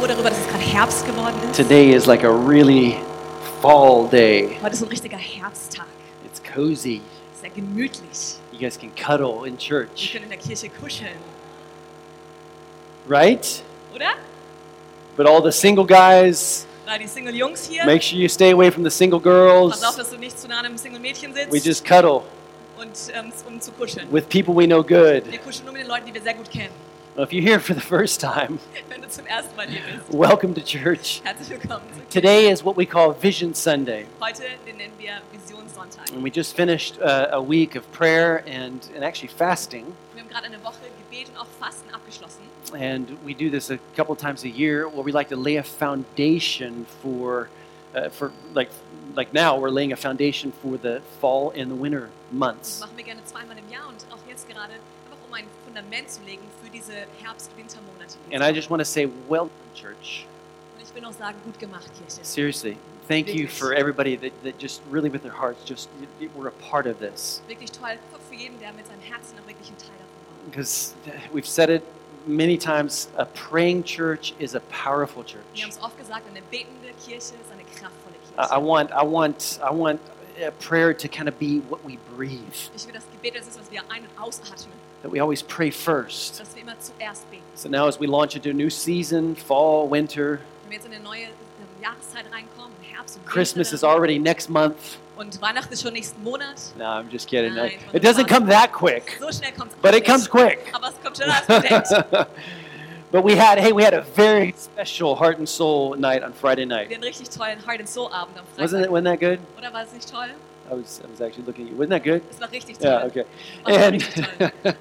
froh darüber, dass es gerade Herbst geworden ist. Today is like a really fall day. Heute ist ein richtiger Herbsttag. It's cozy. Sehr gemütlich. You guys can cuddle in Wir church, können in der Kirche kuscheln, right? oder? But all the single guys, hier, make sure you stay away from the single pass auf, girls. dass du nicht zu nah einem Single-Mädchen sitzt We just cuddle und ähm, um zu kuscheln. with people we know good. Wir kuscheln nur mit den Leuten, die wir sehr gut kennen. Well, if you're here for the first time, Wenn du zum ersten Mal hier bist, welcome to church. herzlich willkommen. zur Kirche. Today is what we call Vision Sunday. Heute, den nennen wir Visionssonntag. And we just finished uh, a week of prayer and, and actually fasting. Wir haben gerade eine Woche Gebet und auch Fasten abgeschlossen. And we do this a couple times a year where we like to lay a foundation for, uh, for like, like now, we're laying a foundation for the fall and the winter Das months. machen wir gerne zweimal im Jahr und auch jetzt gerade, einfach um ein Fundament zu legen für diese Herbst-Wintermonate. And I just want to say, well done, church. Und ich will auch sagen, gut gemacht, Kirche. Seriously, thank you for everybody that, that just really with their hearts just were a part of this. Wirklich toll für jeden, der mit seinem Herzen auch wirklich ein Teil davon war. Because we've said it many times a praying church is a powerful Wir church. haben es oft gesagt, eine betende Kirche ist eine kraftvolle I, I Kirche. want, I want, I want uh, prayer to kind of be what we breathe. Ich will das Gebet, das ist, was wir ein- und ausatmen, That we always pray first. dass wir immer zuerst beten. So now, as we launch into a new season, fall, winter, Wenn wir jetzt in eine neue Jahreszeit reinkommen, Herbst und Christmas is already next month. und Weihnachten ist schon nächsten Monat, No, I'm just kidding. Nein, It doesn't come that quick, so schnell kommt es but it comes quick. Aber es kommt schneller als man denkt. but we had, hey, we had a very special heart and soul night on Friday Wir night. hatten einen richtig tollen Heart and Soul Abend am Wasn't it? Freitag. Wasn't that good? Oder war es nicht toll? I was, I was actually looking at you. Wasn't that good? Es war richtig toll. Yeah. Okay. And you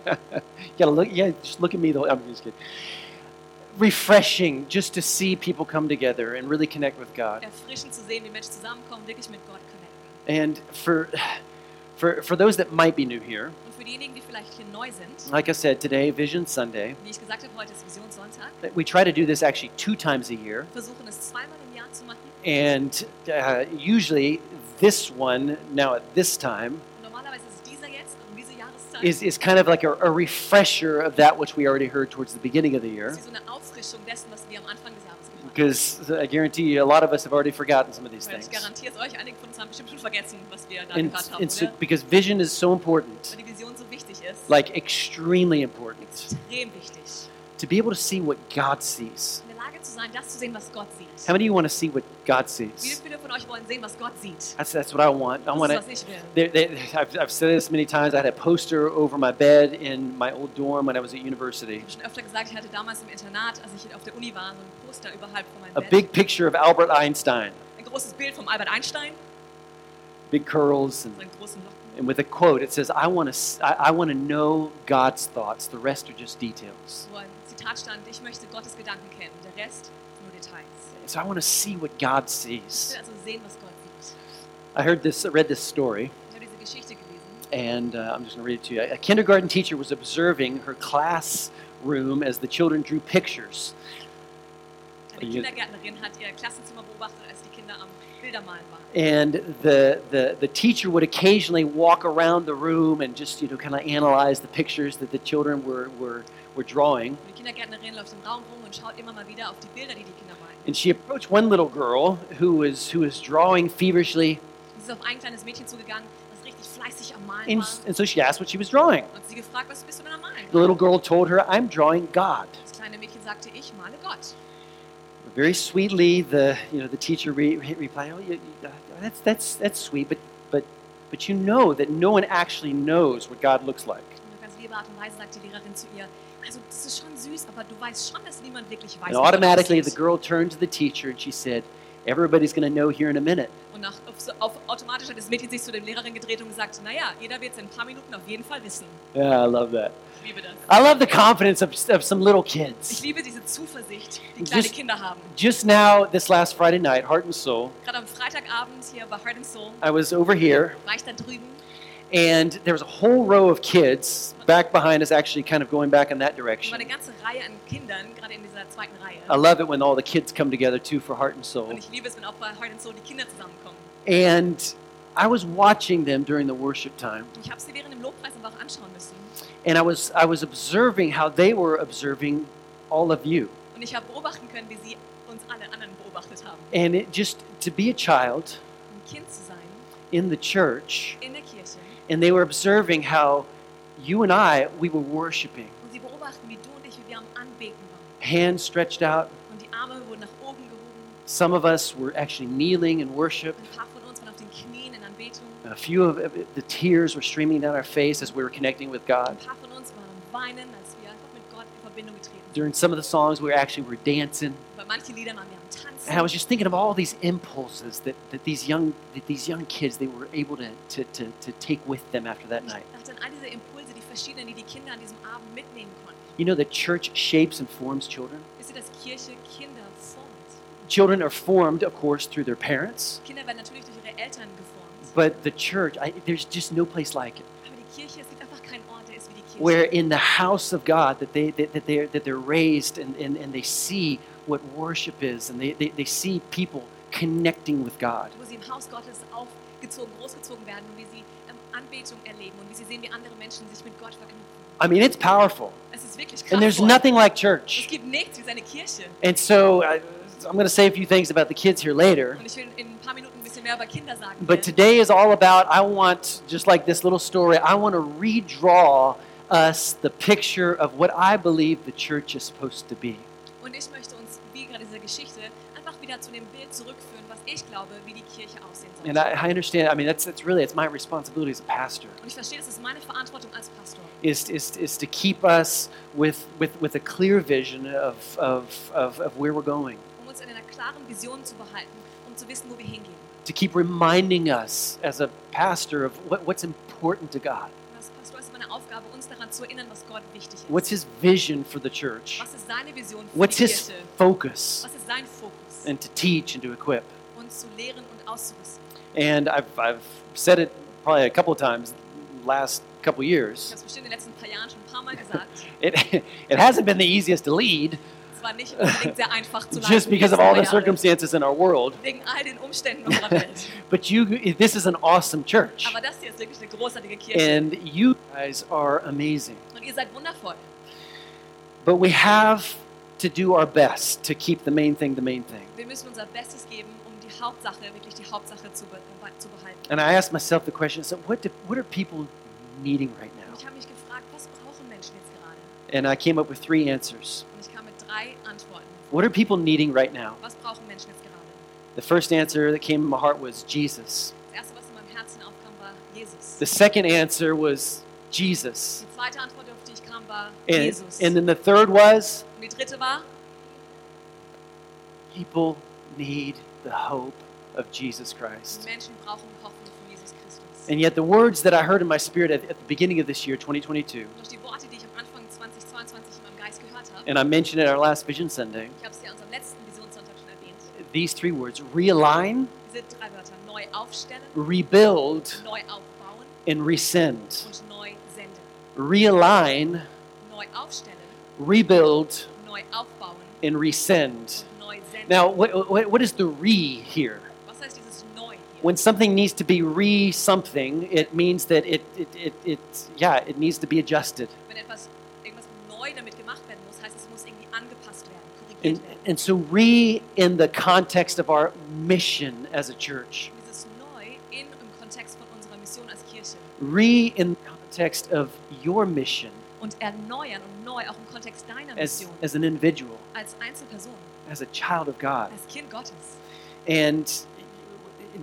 gotta look. Yeah, just look at me. Though I'm just kidding. Refreshing, just to see people come together and really connect with God. Erfrischend zu sehen, wie Menschen zusammenkommen, wirklich mit Gott connecten. And for, for for those that might be new here, Und für diejenigen, die vielleicht hier neu sind, like I said, today Vision Sunday. wie ich gesagt habe, heute ist Visionssonntag. We try to do this actually two times a year, versuchen es zweimal im Jahr zu machen. and uh, usually this one now at this time Und normalerweise ist dieser jetzt, diese Jahreszeit, is, is kind of like a, a refresher of that which we already heard towards the beginning of the year. ist wie so eine Auffrischung dessen, was wir am Anfang des Jahres gehört haben. Because I guarantee you, a lot of us have already forgotten some of these things. garantiere es euch, einige von uns haben bestimmt schon vergessen, was wir da And, and so, because vision is so important, Weil die Vision so wichtig ist. like extremely important, to be able to see what God sees. Sein, das zu sehen, was Gott sieht. How many of you want to see what God Wie sees? viele von euch wollen sehen, was Gott sieht? That's, that's what I want. I Das want ist, to. was ich will. There, there, I've, I've said this many times. I had a poster over my bed in my old dorm when I was at university. Ich habe schon öfter gesagt, ich hatte damals im Internat, als ich auf der Uni war, so ein Poster überhalb von meinem A Bett. big picture of Albert Einstein, ein großes Bild vom Albert Einstein, big curls, and, so einen großen. And with a quote. It says, "I want to. I, I want to know God's thoughts. The rest are just details." Wo ein Zitat stand, ich möchte Gottes Gedanken kennen, der Rest nur Details. So I want to see what God Ich sees. will also sehen, was Gott sieht. I heard this. I read this story, Ich habe diese Geschichte gelesen. and uh, I'm just going to read it to you. A kindergarten teacher was observing her classroom as the children drew pictures. Kindergärtnerin hat ihr Klassenzimmer beobachtet, als die Kinder am Bildermalen waren. And the, the, the teacher would occasionally walk around the room and just, you know, kind of analyze the pictures that the children were, were, were drawing. Die Kindergärtnerin läuft im Raum rum und schaut immer mal wieder auf die Bilder, die die Kinder malen. And she approached one little girl who was, who was drawing feverishly. Sie ist auf ein kleines Mädchen zugegangen, das richtig fleißig am Malen And, and so she asked what she was drawing. Und sie gefragt, was bist du denn am Malen? The little girl told her, I'm drawing God. Very sweetly, the, you know, the teacher re- re- replied, oh, you, you- uh, that's, that's, that's sweet, but, but, but you know that no one actually knows what God looks like. Ganz liebe Art und Weise sagt die Lehrerin zu ihr, also das ist schon süß, aber du weißt schon, dass niemand wirklich weiß, And automatically, the girl turned to the teacher and she said, Everybody's going to know here in a minute. Und nach, auf, auf, automatisch hat das Mädchen sich zu der Lehrerin gedreht und gesagt, naja, jeder wird es in ein paar Minuten auf jeden Fall wissen. Yeah, I love that. Ich. I love the confidence of, of some little Ich kids. liebe diese Zuversicht, die kleine Just- Kinder haben. Just now, this last Friday night, Heart and Soul, Gerade am Freitagabend hier bei Heart and Soul I was over here, war ich da drüben and there was a whole row of kids back behind us, actually kind of going back in that war direction. eine ganze Reihe an Kindern, gerade in dieser zweiten Reihe. I love it when all the kids come together too for Heart and Soul. Und ich liebe es, wenn auch bei Heart and Soul die Kinder zusammenkommen. And I was watching them during the worship time, ich habe sie während dem Lobpreis aber auch anschauen müssen. And I was I was observing how they were observing all of you. Und ich habe beobachten können, wie sie uns alle anderen beobachtet haben. And it just to be a child Ein Kind zu sein in the church, in der Kirche and they were observing how you and I, we were worshiping. und sie beobachten, wie du und ich, wie wir am Anbeten waren. Hands stretched out. Und die Arme wurden nach oben gehoben. Some of us were actually kneeling in worship. Ein paar A few of the tears were streaming down our face as we were connecting with God. Ein paar von uns waren am Weinen, als wir einfach mit Gott in Verbindung getreten sind. During some of the songs, we were actually were dancing. Bei manchen Liedern waren wir am Tanzen. And I was just thinking of all these impulses that, that these young that these young kids they were able to, to, to, to take with them after that night. Ich dachte an all diese Impulse, die verschiedenen, die die Kinder an diesem Abend mitnehmen konnten. You know that church shapes and forms children. Wisst ihr, dass Kirche Kinder formt? Children are formed, of course, through their parents, Kinder werden natürlich durch ihre Eltern geformt. But the church, I, there's just no place like it. Kirche, es gibt einfach keinen Ort, der ist wie die Kirche. Where in the house of God that they that, that they're that they're raised and, and, and they see what worship is and they, they, they see people connecting with God. wo sie im Haus Gottes aufgezogen, großgezogen werden und wie sie ähm, Anbetung erleben und wie sie sehen, wie andere Menschen sich mit Gott verknüpfen. I mean, it's powerful. And there's nothing like church. gibt nichts wie seine And so I, I'm going to say a few things about the kids here later. Bisschen mehr über Kinder sagen. But today is all about, I want, just like this little story, I want to redraw us the picture of what I believe the church is supposed to be. Und ich möchte uns, wie gerade diese Geschichte, einfach wieder zu dem Bild zurückführen, was ich glaube, wie die Kirche aussehen soll. And I, I understand, I mean, that's, that's really, it's my responsibility as a pastor, Und ich verstehe, das ist meine Verantwortung als Pastor, is, is, is to keep us with, with, with a clear vision of, of, of, of where we're going. um uns in einer klaren Vision zu behalten, um zu wissen, wo wir hingehen. To keep reminding us as a pastor of what, what's important to God. Als Pastor ist meine Aufgabe, uns daran zu erinnern, was Gott wichtig ist. What's his vision for the church? was ist seine Vision für What's die his Kirche? focus? Was ist sein Fokus? And to teach and to equip. uns zu lehren und auszurüsten. And I've, I've said it probably a couple of times last couple Ich years. habe es bestimmt in den letzten paar Jahren schon ein paar Mal gesagt. It, it hasn't been the easiest to lead Es war nicht unbedingt sehr einfach zu leiten. just because of all the circumstances in our world. Wegen all den Umständen unserer Welt. But you, this is an awesome church. Aber das hier ist wirklich eine großartige Kirche. And you guys are amazing. Und ihr seid wundervoll. But we have to do our best to keep the main thing the main thing. Wir müssen unser Bestes geben, um die Hauptsache, wirklich die Hauptsache zu, zu behalten. And I asked myself the question so, what, do, what are people needing right now? ich habe mich gefragt, was brauchen Menschen jetzt gerade? And I came up with three answers. Und ich kam mit drei Antworten. What are people needing right now? Was brauchen Menschen jetzt gerade? The first answer that came in my heart was Jesus. Das erste, was in meinem Herzen aufkam, war Jesus. The second answer was Jesus. Die zweite Antwort, auf die ich kam, war And, Jesus. and then the third was Und die dritte war, people need the hope of Jesus Christ. Menschen brauchen Hoffnung von Jesus Christus. And yet, the words that I heard in my spirit at, at the beginning of this year, 2022, Durch die and I mentioned it our last Vision Sunday, ich habe es ja unserem letzten Visionssonntag schon erwähnt, these three words realign, diese drei Wörter, neu aufstellen, rebuild, neu aufbauen and resend. und neu senden. Realign, Neu aufstellen, rebuild, neu aufbauen and resend. neu senden. Now, what, what, what is the re here? Was heißt dieses neu hier? When something needs to be re something, it means that it, it, it, it, yeah, it needs to be adjusted. Wenn etwas, irgendwas neu damit gemacht werden muss, heißt es muss irgendwie angepasst werden, korrigiert And, and so, re in the context of our mission as a church, Und in, im Kontext von unserer Mission als Kirche re in the context of your mission und erneuern und neu auch im Kontext deiner as, Mission as an individual, als Einzelperson, as a child of God. als Kind Gottes. And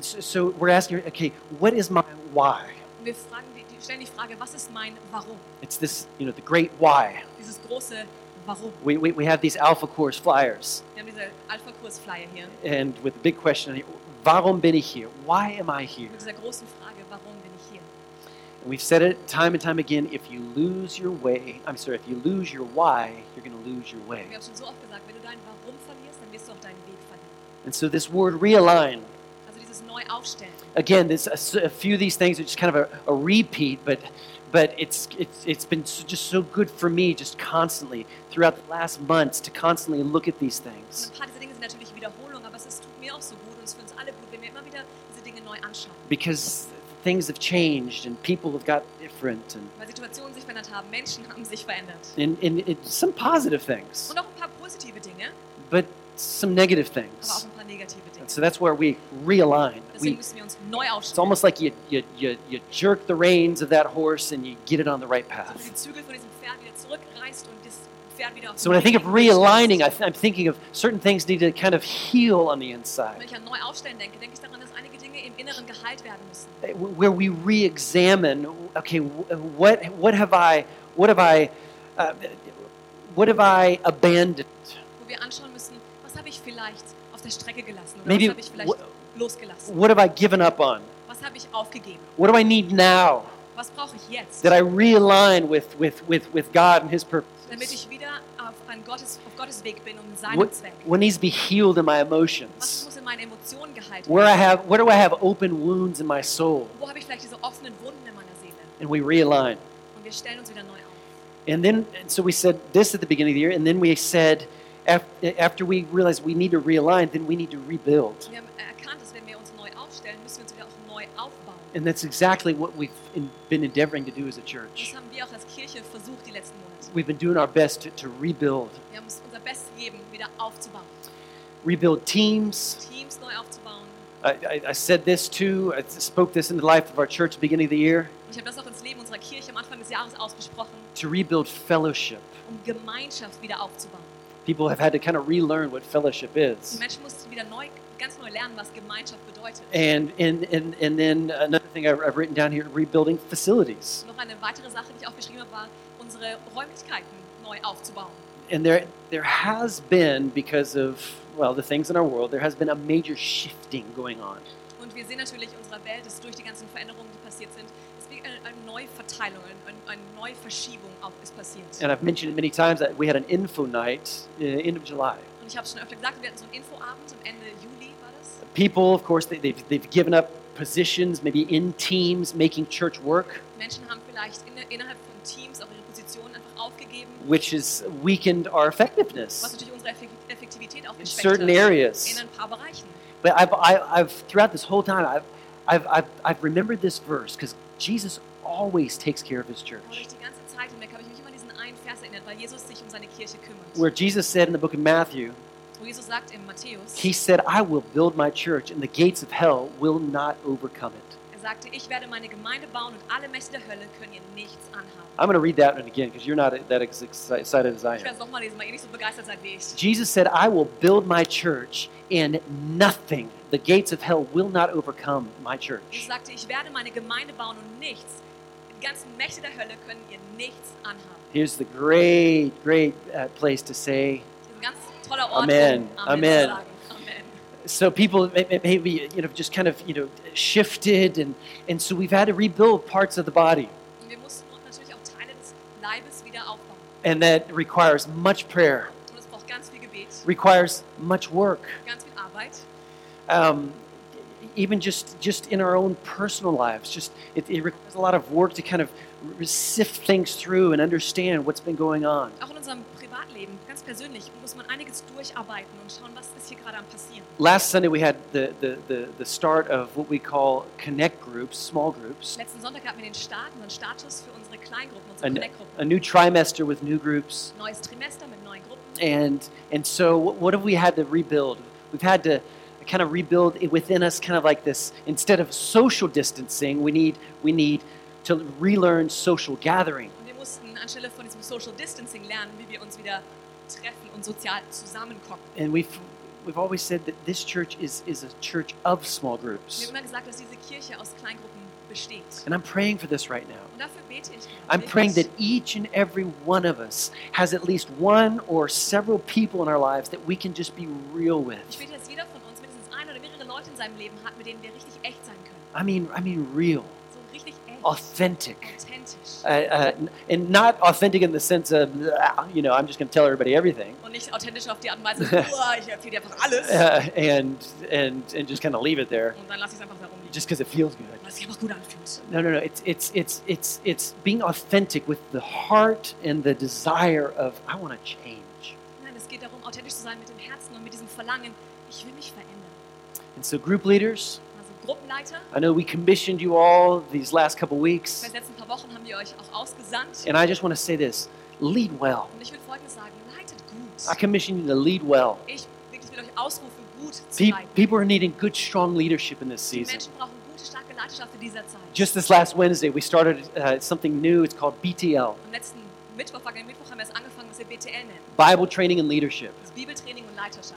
so we're asking, okay, what is my why? Wir fragen, stellen die Frage, was ist mein Warum? It's this, you know, the great why. Dieses große Warum. We, we, we have these Alpha Course flyers, Wir haben diese Alpha-Kurs-Flyer hier and with the big question, warum bin ich hier? Why am I here? mit dieser großen Frage, warum bin ich hier? And we've said it time and time again, if you lose your way, I'm sorry, if you lose your why, you're going to lose your way. Wir haben schon so oft gesagt, wenn du dein Warum verlierst, dann wirst du auch deinen Weg verlieren. And so this word realign, Also dieses Neu-Aufstellen. again, this, a, a few of these things are just kind of a, a repeat, but but it's it's it's been so, just so good for me just constantly throughout the last months to constantly look at these things ein paar dieser Dinge sind natürlich Wiederholung, aber es ist, tut mir auch so gut und es ist für uns alle gut, wenn wir immer wieder diese Dinge neu anschauen. because things have changed and people have got different and, weil Situationen sich verändert haben, Menschen haben sich verändert. and, and it, some positive things, Und auch ein paar positive Dinge, but some negative aber auch things. ein paar negative Dinge. And so that's where we realign. We, müssen wir uns neu it's almost like you, you, you, you jerk the reins of that horse and you get it on the right path. die Zügel von diesem Pferd wieder zurückreißt und das Pferd wieder auf So when I think of realigning, I I'm thinking of certain things need to kind of heal on the inside. Wenn ich an neu aufstellen denke, denke ich daran, dass einige Dinge im Inneren geheilt werden müssen. Uh, where we re-examine okay what what have i what have i uh, what have i abandoned Wo wir anschauen müssen, was habe ich vielleicht der Strecke gelassen oder Maybe was habe ich vielleicht what- losgelassen? what have i given up on Was habe ich aufgegeben? what do i need now Was brauche ich jetzt? that i realign with with with with god and his damit purposes ich wieder auf, ein Gottes, auf Gottes Weg bin und in seinem what, Zweck. what needs to be healed in my Was emotions muss in meinen Emotionen geheilt where i werden? have where do i have open wounds in my soul Wo habe ich vielleicht diese offenen Wunden in meiner Seele? and we realign Und wir stellen uns wieder neu auf. and then and so we said this at the beginning of the year and then we said after we realize we need to realign then we need to rebuild Wir haben erkannt, dass wenn wir uns neu aufstellen, müssen wir uns wieder auch neu aufbauen. And that's exactly what we've been endeavoring to do as a church. haben wir auch als Kirche versucht die letzten Monate. We've been doing our best to, to rebuild, Wir haben unser Bestes gegeben, wieder aufzubauen. rebuild teams. Teams neu aufzubauen. I, I, I said this too. I spoke this in the life of our church at the beginning of the year Und ich habe das auch ins Leben unserer Kirche am Anfang des Jahres ausgesprochen, to rebuild fellowship. um Gemeinschaft wieder aufzubauen. People have had to kind of relearn what fellowship is. Menschen mussten wieder neu, ganz neu lernen, was Gemeinschaft bedeutet. And, and, and, and then another thing I've, I've written down here rebuilding facilities. Noch eine weitere Sache, die ich aufgeschrieben habe, war, unsere Räumlichkeiten neu aufzubauen. And there, there has been, because of, well, the things in our world, there has been a major shifting going on. Und wir sehen natürlich in unserer Welt, dass durch die ganzen Veränderungen, die passiert sind, dass wir eine, eine Neuverteilung, eine, Neuverschiebung auch ist passiert. And I've mentioned it many times that we had an info night uh, end of July. Und ich habe schon öfter gesagt, wir hatten so einen Infoabend am Ende Juli, war das? people, of course, they, they've, they've given up positions, maybe in teams, making church work, Menschen haben vielleicht in, innerhalb von Teams auch ihre Positionen einfach aufgegeben, which has weakened our effectiveness. was natürlich unsere Effektivität auch in certain hat. In areas. ein paar Bereichen. But I've, I, I've throughout this whole time, I've, I've, I've, I've remembered this verse because Jesus always takes care of his church. die ganze Zeit hinweg habe ich mich immer an diesen einen Vers erinnert, weil Jesus sich um seine Kirche kümmert. Where Jesus said in the book of Matthew, Wo Jesus sagt in Matthäus, He said, I will build my church, and the gates of hell will not overcome it. er sagte, ich werde meine Gemeinde bauen und alle Mächte der Hölle können ihr nichts anhaben. I'm going to read that one again because you're not that excited as I am. werde es nochmal lesen, weil ihr nicht so begeistert seid wie ich. Jesus said, I will build my church, and nothing, the gates of hell will not overcome my Jesus church. sagte, ich werde meine Gemeinde bauen und nichts, die ganzen Mächte der Hölle können ihr nichts anhaben. Here's the great, great uh, place to say. Ein ganz toller Ort, Amen. um Amen, Amen. Amen. So people may- may- maybe you know just kind of you know shifted, and and so we've had to rebuild parts of the body, wir mussten uns natürlich auch Teile des Leibes wieder aufbauen. and that requires much prayer, Und es braucht ganz viel Gebet, requires much work, ganz viel Arbeit. um, even just just in our own personal lives. Just it, it requires a lot of work to kind of sift things through and understand what's been going on. Auch in unserem Privatleben, ganz persönlich, muss man einiges durcharbeiten und schauen, was ist hier gerade am passieren. Last Sunday we had the, the, the, the start of what we call connect groups, small groups, Letzten Sonntag hatten wir den Start, unseren Status für unsere Kleingruppen, unsere Ein- Connect-Gruppen. a new trimester with new groups. Neues Trimester mit neuen Gruppen. And and so what, what have we had to rebuild? We've had to kind of rebuild it within us kind of like this instead of social distancing, we need we need to relearn social gathering. Und wir mussten anstelle von diesem Social Distancing lernen, wie wir uns wieder treffen und sozial zusammenkommen. And we've we've always said that this church is is a church of small Wir groups. haben immer gesagt, dass diese Kirche aus Kleingruppen besteht. And I'm praying for this right now. Und dafür bete ich. I'm praying that each and every one of us has at least one or several people in our lives that we can just be real Ich with. bete, dass jeder in seinem Leben hat, mit denen wir richtig echt sein können. I mean, I mean real, So richtig echt. authentic. Authentisch. Uh, uh, and not authentic in the sense of, uh, you know, I'm just going to tell everybody everything. Und nicht authentisch auf die Art und Weise, "Uah, ich erzähle dir einfach alles. Uh, and and and just kind of leave it there Und dann lasse ich es einfach darum liegen. just because it feels good. Weil es sich einfach gut anfühlt. No, no, no. It's it's it's it's it's being authentic with the heart and the desire of I want to change. Nein, es geht darum, authentisch zu sein mit dem Herzen und mit diesem Verlangen, ich will mich so, group leaders, Also Gruppenleiter. I know we commissioned you all these last couple weeks, den letzten paar Wochen haben wir euch auch ausgesandt. and I just want to say this lead well. Und ich will Folgendes sagen, leitet I gut. commission you to lead well. Ich wirklich will euch ausrufen, gut zu Pe- leiten. people are needing good, strong leadership in this Die season. Menschen brauchen gute, starke Leiterschaft in dieser Zeit. Just this last Wednesday, we started uh, something new. It's called BTL Am letzten Mittwoch, vergangenen Mittwoch haben wir es angefangen, was wir BTL nennen. Bible Training and Leadership. Das Bibeltraining und Leiterschaft.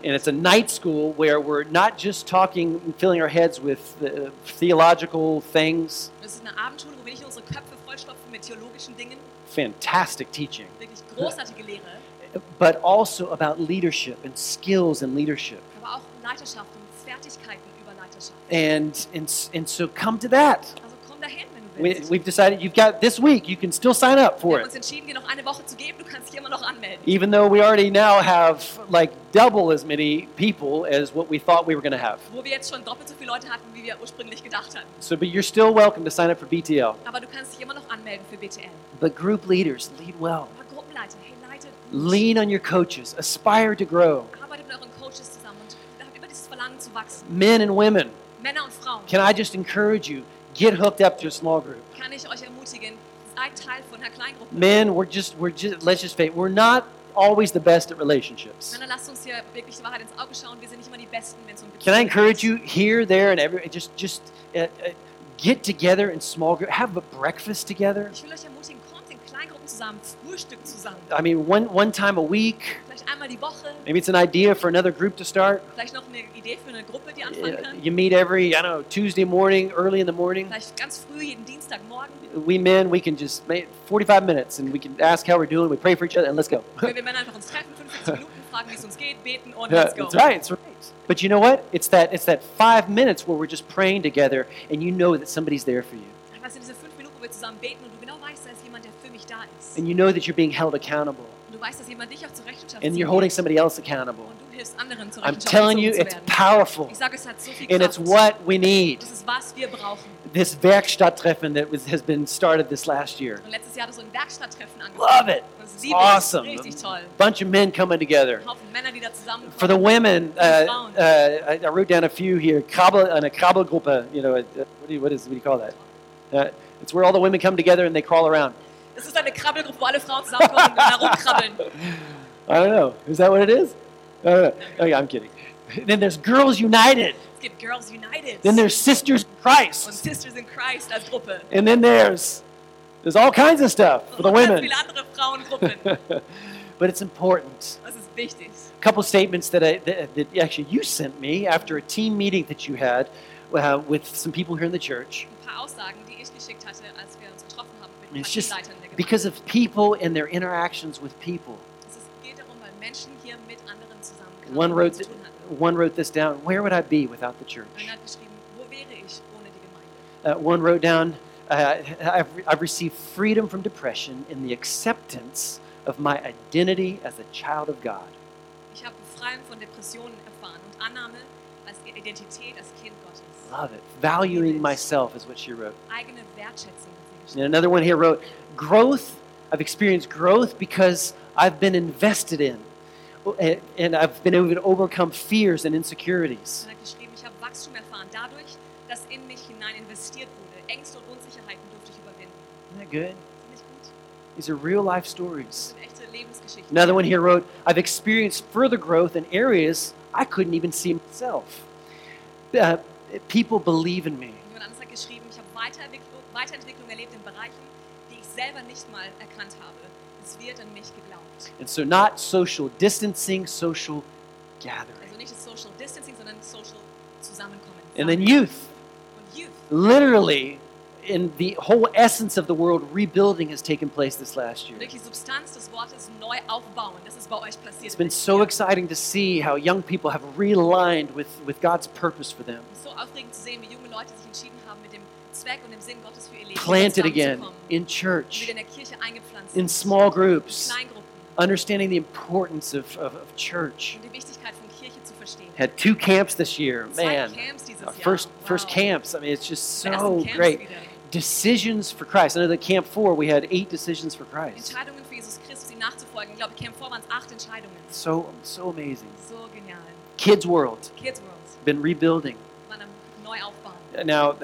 And it's a night school where we're not just talking and filling our heads with uh, theological things, Das ist eine Abendschule, wo wir nicht nur unsere Köpfe vollstopfen mit fantastic teaching, wirklich großartige Lehre, but also about leadership and skills in leadership. aber auch Leiterschaft und Fertigkeiten über Leiterschaft. And, and, and so come to that. Also komm dahin, wenn du We, we've decided you've got this week, you can still sign up for it. uns entschieden, dir noch eine Woche zu geben. Du kannst dich immer noch anmelden. Even though we already now have like double as many people as what we thought we were going to have. Wo wir jetzt schon doppelt so viele Leute hatten, wie wir ursprünglich gedacht hatten. So, but you're still welcome to sign up for BTL. Aber du kannst dich immer noch anmelden für BTL. But group leaders, lead well. Aber Gruppenleiter, hey, leitet gut. Lean on your coaches, aspire to grow. Arbeitet mit euren Coaches zusammen und habt immer dieses Verlangen zu wachsen. Men and women, Männer und Frauen, can I just encourage you? Get hooked up to a small group. kann ich euch ermutigen, seid Teil von einer Kleingruppe. Men, we're just, we're just, let's just face, we're not always the best at relationships. Männer, lasst uns hier wirklich die Wahrheit ins Auge schauen. Wir sind nicht immer die Besten, wenn es um Can I encourage you here, there, and every, just, just uh, uh, get together in small group, have a breakfast together. Ich will euch ermutigen, kommt in Kleingruppen zusammen, frühstückt zusammen. I mean, one, one time a week. Vielleicht einmal die Woche, Maybe it's an idea for another group to start. vielleicht noch eine Idee für eine Gruppe, die anfangen kann. You meet every, I don't know, Tuesday morning, early in the morning. Vielleicht ganz früh, jeden Dienstagmorgen. We men, we can just make 45 minutes and we can ask how we're doing. We pray for each other and let's go. Wir Männer einfach uns treffen, 45 Minuten, fragen, wie es uns geht, beten und Yeah, let's go. that's right. That's right. But you know what? It's that it's that five minutes where we're just praying together, and you know that somebody's there for you, Das sind diese fünf Minuten, wo wir zusammen beten und du genau weißt, da ist jemand, der für mich da ist. And you know that you're being held accountable, Und du weißt, dass jemand dich auch zur Rechenschaft and you're holding somebody else accountable. Und du hilfst anderen zur I'm Rechenschaft telling you, it's powerful, Ich sage, es hat so viel and it's what we need. Das ist, was wir brauchen. This Werkstatttreffen that was, has been started this last year. Und letztes Jahr hat so ein Werkstatttreffen Love it. Und das It's liebe ich. awesome. Richtig toll. bunch of men coming together. Ein Haufen Männer, die da zusammenkommen. For the women, uh, uh, I, wrote down a few here. Krabbel, eine Krabbelgruppe, you know, uh, what do you, what is, what do you call that? Uh, it's where all the women come together and they crawl around. Das ist eine Krabbelgruppe, wo alle Frauen zusammenkommen und da rumkrabbeln. I don't know. Is that what it is? I. Oh, yeah, I'm kidding. Then there's Girls United. Es gibt Girls United. Then there's Sisters in und Christ. Sisters in Christ als Gruppe. And then there's there's all kinds of stuff for the women. viele andere Frauengruppen. but it's important. Das ist wichtig. A couple statements that, I, that, that actually you sent me after a team meeting that you had uh, with some people here in the church. Ein paar Aussagen, die ich geschickt hatte, als It's just Leitern der Gemeinde. because of people and their interactions with people. es ist, geht darum, weil Menschen hier mit anderen zusammenkamen One wrote, th- one wrote this down. Where would I be without the church? Einer hat geschrieben, wo wäre ich ohne die Gemeinde? Uh, one wrote down, uh, I've, I've received freedom from depression in the acceptance of my identity as a child of God. Ich habe Befreiung von Depressionen erfahren und Annahme als Identität als Kind Gottes. Love it. Valuing myself is what she wrote. Eigene Wertschätzung And another one here wrote, growth, I've experienced growth because I've been invested in. And- I've been able to overcome fears and insecurities. Er hat geschrieben, ich habe Wachstum erfahren dadurch, dass in mich hinein investiert wurde. Ängste und Unsicherheiten durfte ich überwinden. Isn't that good? Finde ich gut? These are real life stories. sind echte Lebensgeschichten. Another one here wrote, I've experienced further growth in areas I couldn't even see myself. Uh, people believe in me. Geschrieben, ich habe Weiterentwicklung, Weiterentwicklung erlebt in Bereichen, die ich selber nicht mal erkannt habe. Es wird an mich geglaubt. And so, not social distancing, social gathering. Also nicht das Social Distancing, sondern Social Zusammenkommen. And then youth. Und Youth. Literally, in the whole essence of the world, rebuilding has taken place this last year. Wirklich Substanz des Wortes neu aufbauen. Das ist bei euch passiert. It's been so exciting to see how young people have realigned with, with God's purpose for them. So aufregend zu sehen, wie junge Leute sich entschieden haben, mit dem Zweck und dem Sinn Gottes für ihr Planted again in church, in der Kirche eingepflanzt in sind. small groups, understanding the importance of, of, of church. Und die Wichtigkeit von Kirche zu verstehen. Had two camps this year. Man, our first, first camps. I mean, it's just so great. Decisions for Christ. I know that Camp 4, we had eight decisions for Christ. Entscheidungen für Jesus Christus, ihm nachzufolgen. Ich glaube, Camp 4 waren es acht Entscheidungen. So, so amazing. So genial. Kids World, Kids World been rebuilding. waren am neu aufbauen. now,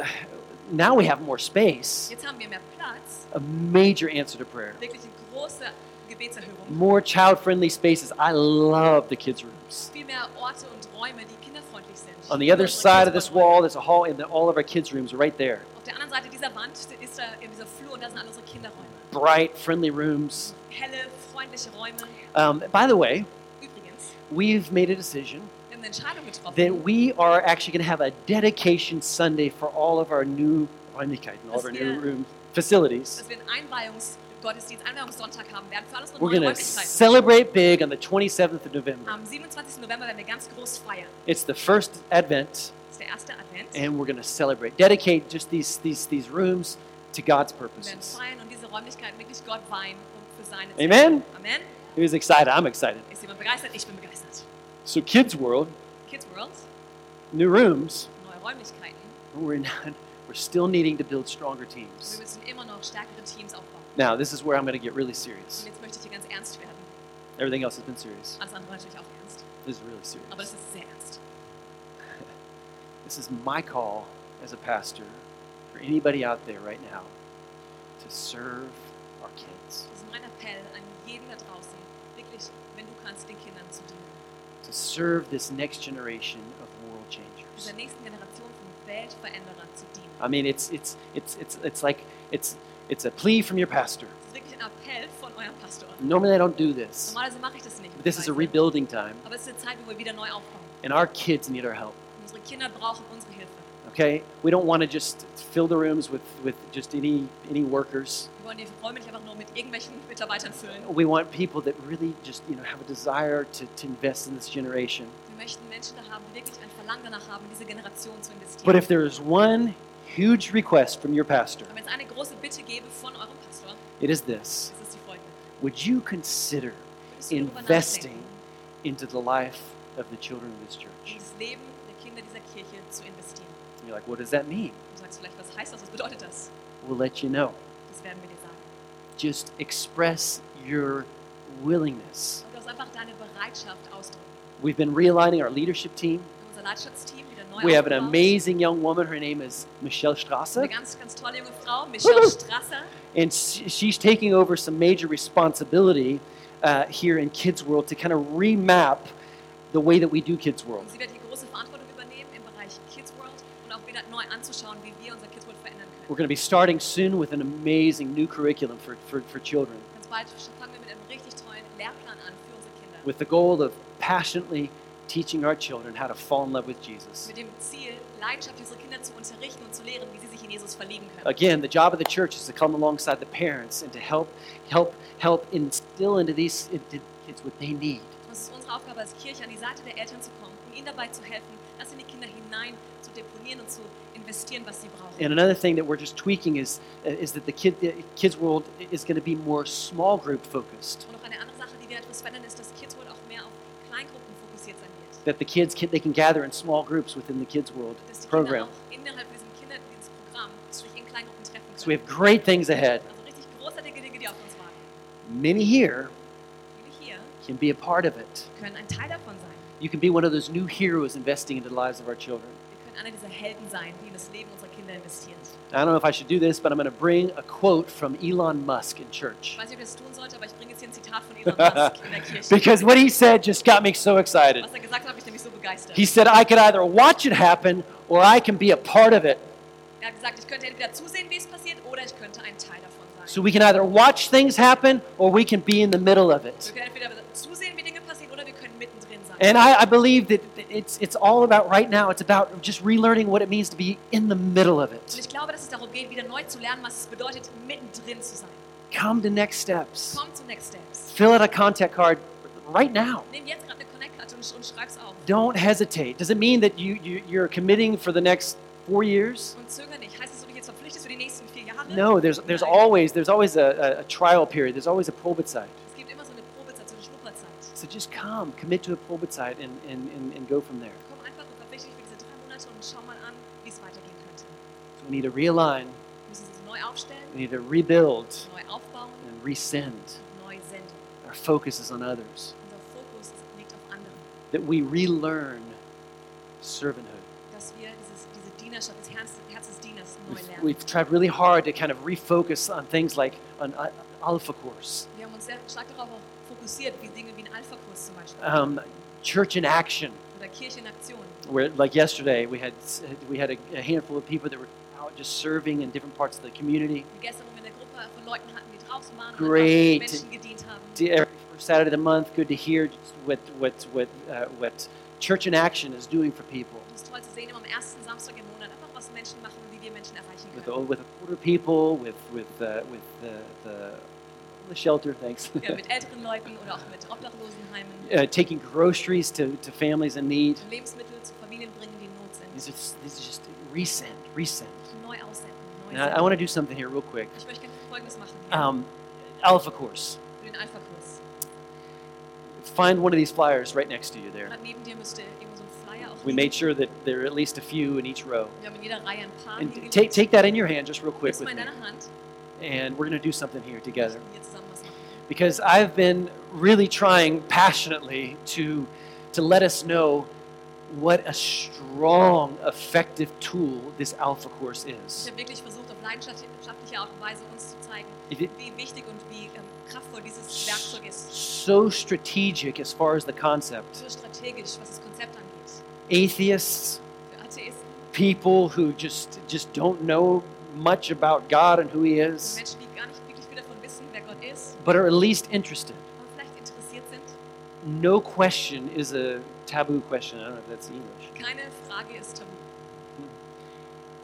now we have more space. Jetzt haben wir mehr Platz, A major answer to prayer. wirklich eine große Gebetserhörung. More child-friendly spaces. I love the kids' rooms. Viel mehr Orte und Räume, die kinderfreundlich sind. On the other side of this wall, there's a hall, and all of our kids' rooms are right there. Der anderen Seite dieser Wand ist da in dieser Flur und da sind alle unsere Kinderräume. Bright, friendly rooms. Helle, freundliche Räume. Um, by the way, Übrigens, we've made a decision wir haben eine Entscheidung that we are actually going to have a dedication Sunday for all of our new Räumlichkeiten, all of our new facilities. dass wir einen Einweihungssonntag haben werden für alles We're neuen going to Räumlichkeiten. celebrate big on the 27th of November. Am 27. November werden wir ganz groß feiern. It's the first Advent, Das ist der erste Advent. and we're going to celebrate, dedicate just these, these, these rooms to God's Wir werden purposes. feiern und diese Räumlichkeiten wirklich Gott weihen und für seine Amen? Amen. Who's excited? I'm excited. Ist jemand begeistert? Ich bin begeistert. So, Kids World, Kids World, new rooms, neue Räumlichkeiten. we're, not, we're still needing to build stronger teams. wir müssen immer noch stärkere Teams aufbauen. Now, this is where I'm going to get really Und serious. jetzt möchte ich hier ganz ernst werden. Everything else has been serious. Alles andere natürlich auch ernst. This is really Aber serious. ist sehr ernst. This is my call as a pastor for anybody out there right now to serve our kids, Das ist mein Appell an jeden da draußen. Wirklich, wenn du kannst, den Kindern zu dienen. to serve this next generation of world Dieser changers. nächsten Generation von Weltveränderern zu dienen. I mean, it's it's it's it's it's like it's it's a plea from your pastor. Das ist wirklich ein Appell von eurem Pastor. Normally, I don't do this, Normalerweise mache ich das nicht. but this is a rebuilding time, Aber es ist eine Zeit, wo wir wieder neu aufbauen. and our kids need our help. Und unsere Kinder brauchen unsere Hilfe. Okay, we don't want to just fill the rooms with with just any any workers. Wir wollen die Räume nicht einfach nur mit irgendwelchen Mitarbeitern füllen. We want people that really just you know have a desire to, to invest in this generation. Wir möchten Menschen da haben, die wirklich ein Verlangen danach haben, diese Generation zu investieren. But if there is one huge request from your pastor, es eine große Bitte gäbe von eurem Pastor, it is this: ist die folgende. Would you consider Würdest du darüber investing into the life of the children of this church? das Leben der Kinder dieser Kirche zu investieren? And you're like, what does that mean? Du sagst vielleicht, was heißt das? Was bedeutet das? We'll let you know. Das werden wir dir sagen. Just express your willingness. Und du einfach deine Bereitschaft ausdrücken. We've been realigning our leadership team. Unser Leitschaftsteam wieder neu We have an amazing young woman. Her name is Michelle Eine Strasser, ganz, ganz tolle junge Frau, Michelle Strasser. and she's taking over some major responsibility uh, here in Kids World to kind of remap the way that we do Kids World. Sie wird die große Verantwortung übernehmen im Bereich Kids World und auch wieder neu anzuschauen, wie wir unser Kids World verändern können. We're going to be starting soon with an amazing new curriculum for, for, for children Ganz bald fangen wir mit einem richtig tollen Lehrplan an für unsere Kinder. with the goal of passionately teaching our children how to fall in love with Jesus. Mit dem Ziel, leidenschaftlich unsere Kinder zu unterrichten und zu lehren, wie sie sich in Jesus verlieben können. Again, the job of the church is to come alongside the parents and to help, help, help instill into these into kids what they need. Es ist unsere Aufgabe als Kirche, an die Seite der Eltern zu kommen und ihnen dabei zu helfen, das in die Kinder hinein zu deponieren und zu investieren, was sie brauchen. And another thing that we're just tweaking is uh, is that the kid the kids world is going to be more small group focused. Und noch eine andere Sache, die wir etwas verändern, ist, dass Kids World auch mehr auf Kleingruppen fokussiert sein wird. That the kids can, they can gather in small groups within the kids world program. Kinder auch innerhalb diesem Kinderdienstprogramm sich in Kleingruppen treffen So we have great things ahead. Also richtig großartige Dinge, die auf uns warten. Many here can be a part of it. können ein Teil davon sein. You can be one of those new heroes investing into the lives of our children. Wir können einer dieser Helden sein, die in das Leben unserer Kinder investieren. I don't know if I should do this, but I'm going to bring a quote from Elon Musk in church. Zitat von Elon Musk Because what he said just got me so excited. Was er gesagt hat, habe ich nämlich so begeistert. He said, I could either watch it happen or I can be a part of it. Er hat gesagt, ich könnte entweder zusehen, wie es passiert, oder ich könnte ein Teil davon sein. So we can either watch things happen or we can be in the middle of Wir it. können entweder zusehen, wie Dinge passieren, oder wir können mittendrin sein. And I, I believe that it's, it's all about right now, it's about just relearning what it means to be in the middle of it. Und ich glaube, dass es darum geht, wieder neu zu lernen, was es bedeutet, mittendrin zu sein. Come to next steps. Komm zu Next Steps. Fill out a contact card right now. Nimm jetzt gerade eine Connect-Karte und, und schreib's auf. Don't hesitate. Does it mean that you, you, you're committing for the next four years? Und zöger nicht. Heißt es, du dich jetzt verpflichtest für die nächsten vier Jahre? No, there's, there's always, there's always a, a, a trial period. There's always a probezeit. Es gibt immer so eine Probezeit, so eine Schnupperzeit. So just come, commit to a probezeit, and, and, and, and go from there. Komm einfach und verpflichte dich für diese drei Monate und schau mal an, wie es weitergehen könnte. So we need to realign, Wir müssen sie neu aufstellen, we need to rebuild, neu aufbauen and resend. und neu senden. Our focus is on others. Unser Fokus liegt auf anderen. That we relearn servanthood. Dass wir dieses, diese Dienerschaft, des Herz, Herz des Dieners neu We've, we've tried really hard to kind of refocus on things like an uh, Alpha Course, Wir haben uns sehr stark darauf auch fokussiert, wie Dinge wie ein Alpha-Kurs zum Beispiel um, Church in Action, oder Kirche in Aktion. where like yesterday we had we had a, a handful of people that were out just serving in different parts of the community. Wie gestern, wo wir eine Gruppe von Leuten hatten, die draußen waren Great. und einfach Menschen gedient haben. To Every first Saturday of the month, good to hear what what what uh, what Church in Action is doing for people. Es ist toll zu sehen, immer am ersten Samstag im Monat einfach was Menschen machen und wie wir Menschen With the, with older people, with with uh, with the, the the shelter, thanks. Ja, mit älteren Leuten oder auch mit Obdachlosenheimen. uh, taking groceries to, to families in need. Lebensmittel zu Familien bringen, die in Not sind. these are just resend, resend. Neu aussenden. Neu Now, I senden. want to do something here real quick. Ich möchte gerne Folgendes machen. Um, Alpha Course. für den Alpha-Kurs. Find one of these flyers right next to you there. Neben dir müsste irgendwo so ein Flyer auch We made sure that there are at least a few in each row. Wir haben in jeder Reihe ein paar And take, take that in your hand just real quick with me. And we're going to do something here together. Wir zusammen was machen. Because I've been really trying passionately to, to let us know what a strong, effective tool this Alpha Course Ich is. habe wirklich versucht, auf leidenschaftliche Art und Weise uns zu zeigen, wie wichtig und wie ähm, kraftvoll dieses Werkzeug ist. so strategic as far as the concept. So strategisch, was das Konzept angeht. Atheists, Atheisten, people who just just don't know much about God and who He is, Menschen, die gar nicht wirklich viel davon wissen, wer Gott ist, but are at least interested. aber vielleicht interessiert sind. No question is a taboo question. I don't know if that's English. Keine Frage ist tabu.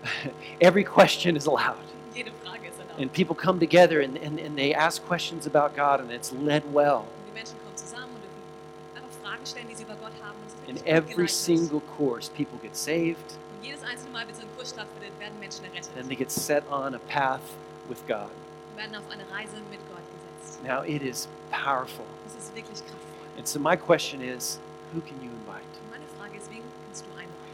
Every question is allowed. Jede Frage ist erlaubt. And people come together and, and, and they ask questions about God, and it's led well. Und die Menschen kommen zusammen und einfach Fragen stellen, die sie über Gott haben. Und In every single course, people get saved, Und jedes einzelne Mal, wenn so ein Kurs stattfindet, werden Menschen errettet. and they get set on a path with God. und werden auf eine Reise mit Gott gesetzt. Now, it is powerful. Das ist wirklich kraftvoll. And so, my question is who can you invite? Und meine Frage ist, wen kannst du einladen?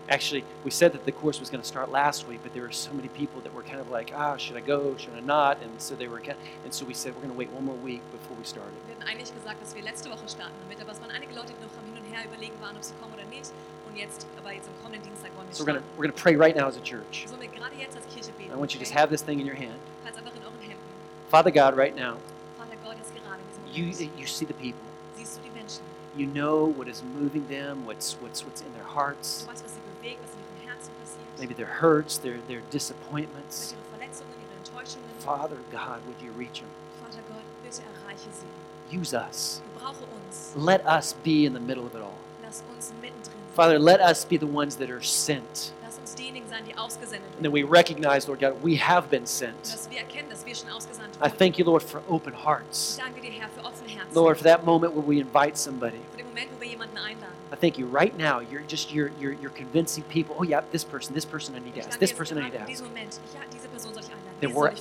Actually, we said that the course was going to start last week, but there were so many people that were kind of like, ah, should I go? Should I not? And so they were, kind and so we said we're going to wait one more week before we started. Wir hatten eigentlich gesagt, dass wir letzte Woche starten damit, aber es waren einige Leute, die noch Hin und Her überlegen waren, ob sie kommen oder nicht. Und jetzt, aber jetzt am kommenden Dienstag wollen wir So we're going to we're going to pray right now as a church. Sollen wir gerade jetzt als Kirche beten? I want you to just have this thing in your hand. Falls einfach in euren Händen. Father God, right now, Vater Gott ist gerade in diesem you you see the people. Siehst du die Menschen? You know what is moving them, what's what's what's in their hearts. Du weißt, was sie was in ihrem Herzen passiert. Maybe their hurts, their their disappointments. ihre Verletzungen, ihre Enttäuschungen. Father God, would you reach them? Vater Gott, bitte erreiche sie. Use us. Gebrauche uns. Let us be in the middle of it all. Lass uns mittendrin sein. Father, let us be the ones that are sent. Lass uns diejenigen sein, die ausgesendet And werden. we recognize, Lord God, we have been sent. dass wir erkennen, dass wir schon ausgesandt I thank you, Lord, for open hearts. danke dir, Herr, für offene Herzen. Lord, for that moment when we invite somebody. Für den Moment, wo wir jemanden einladen. Thank you right now. You're just you're you're, you're convincing people. Oh yeah, this person, this person I need to ask. This person I need to ask. diesem Moment. Ich, ja, diese Person soll ich einladen. That Diese we're.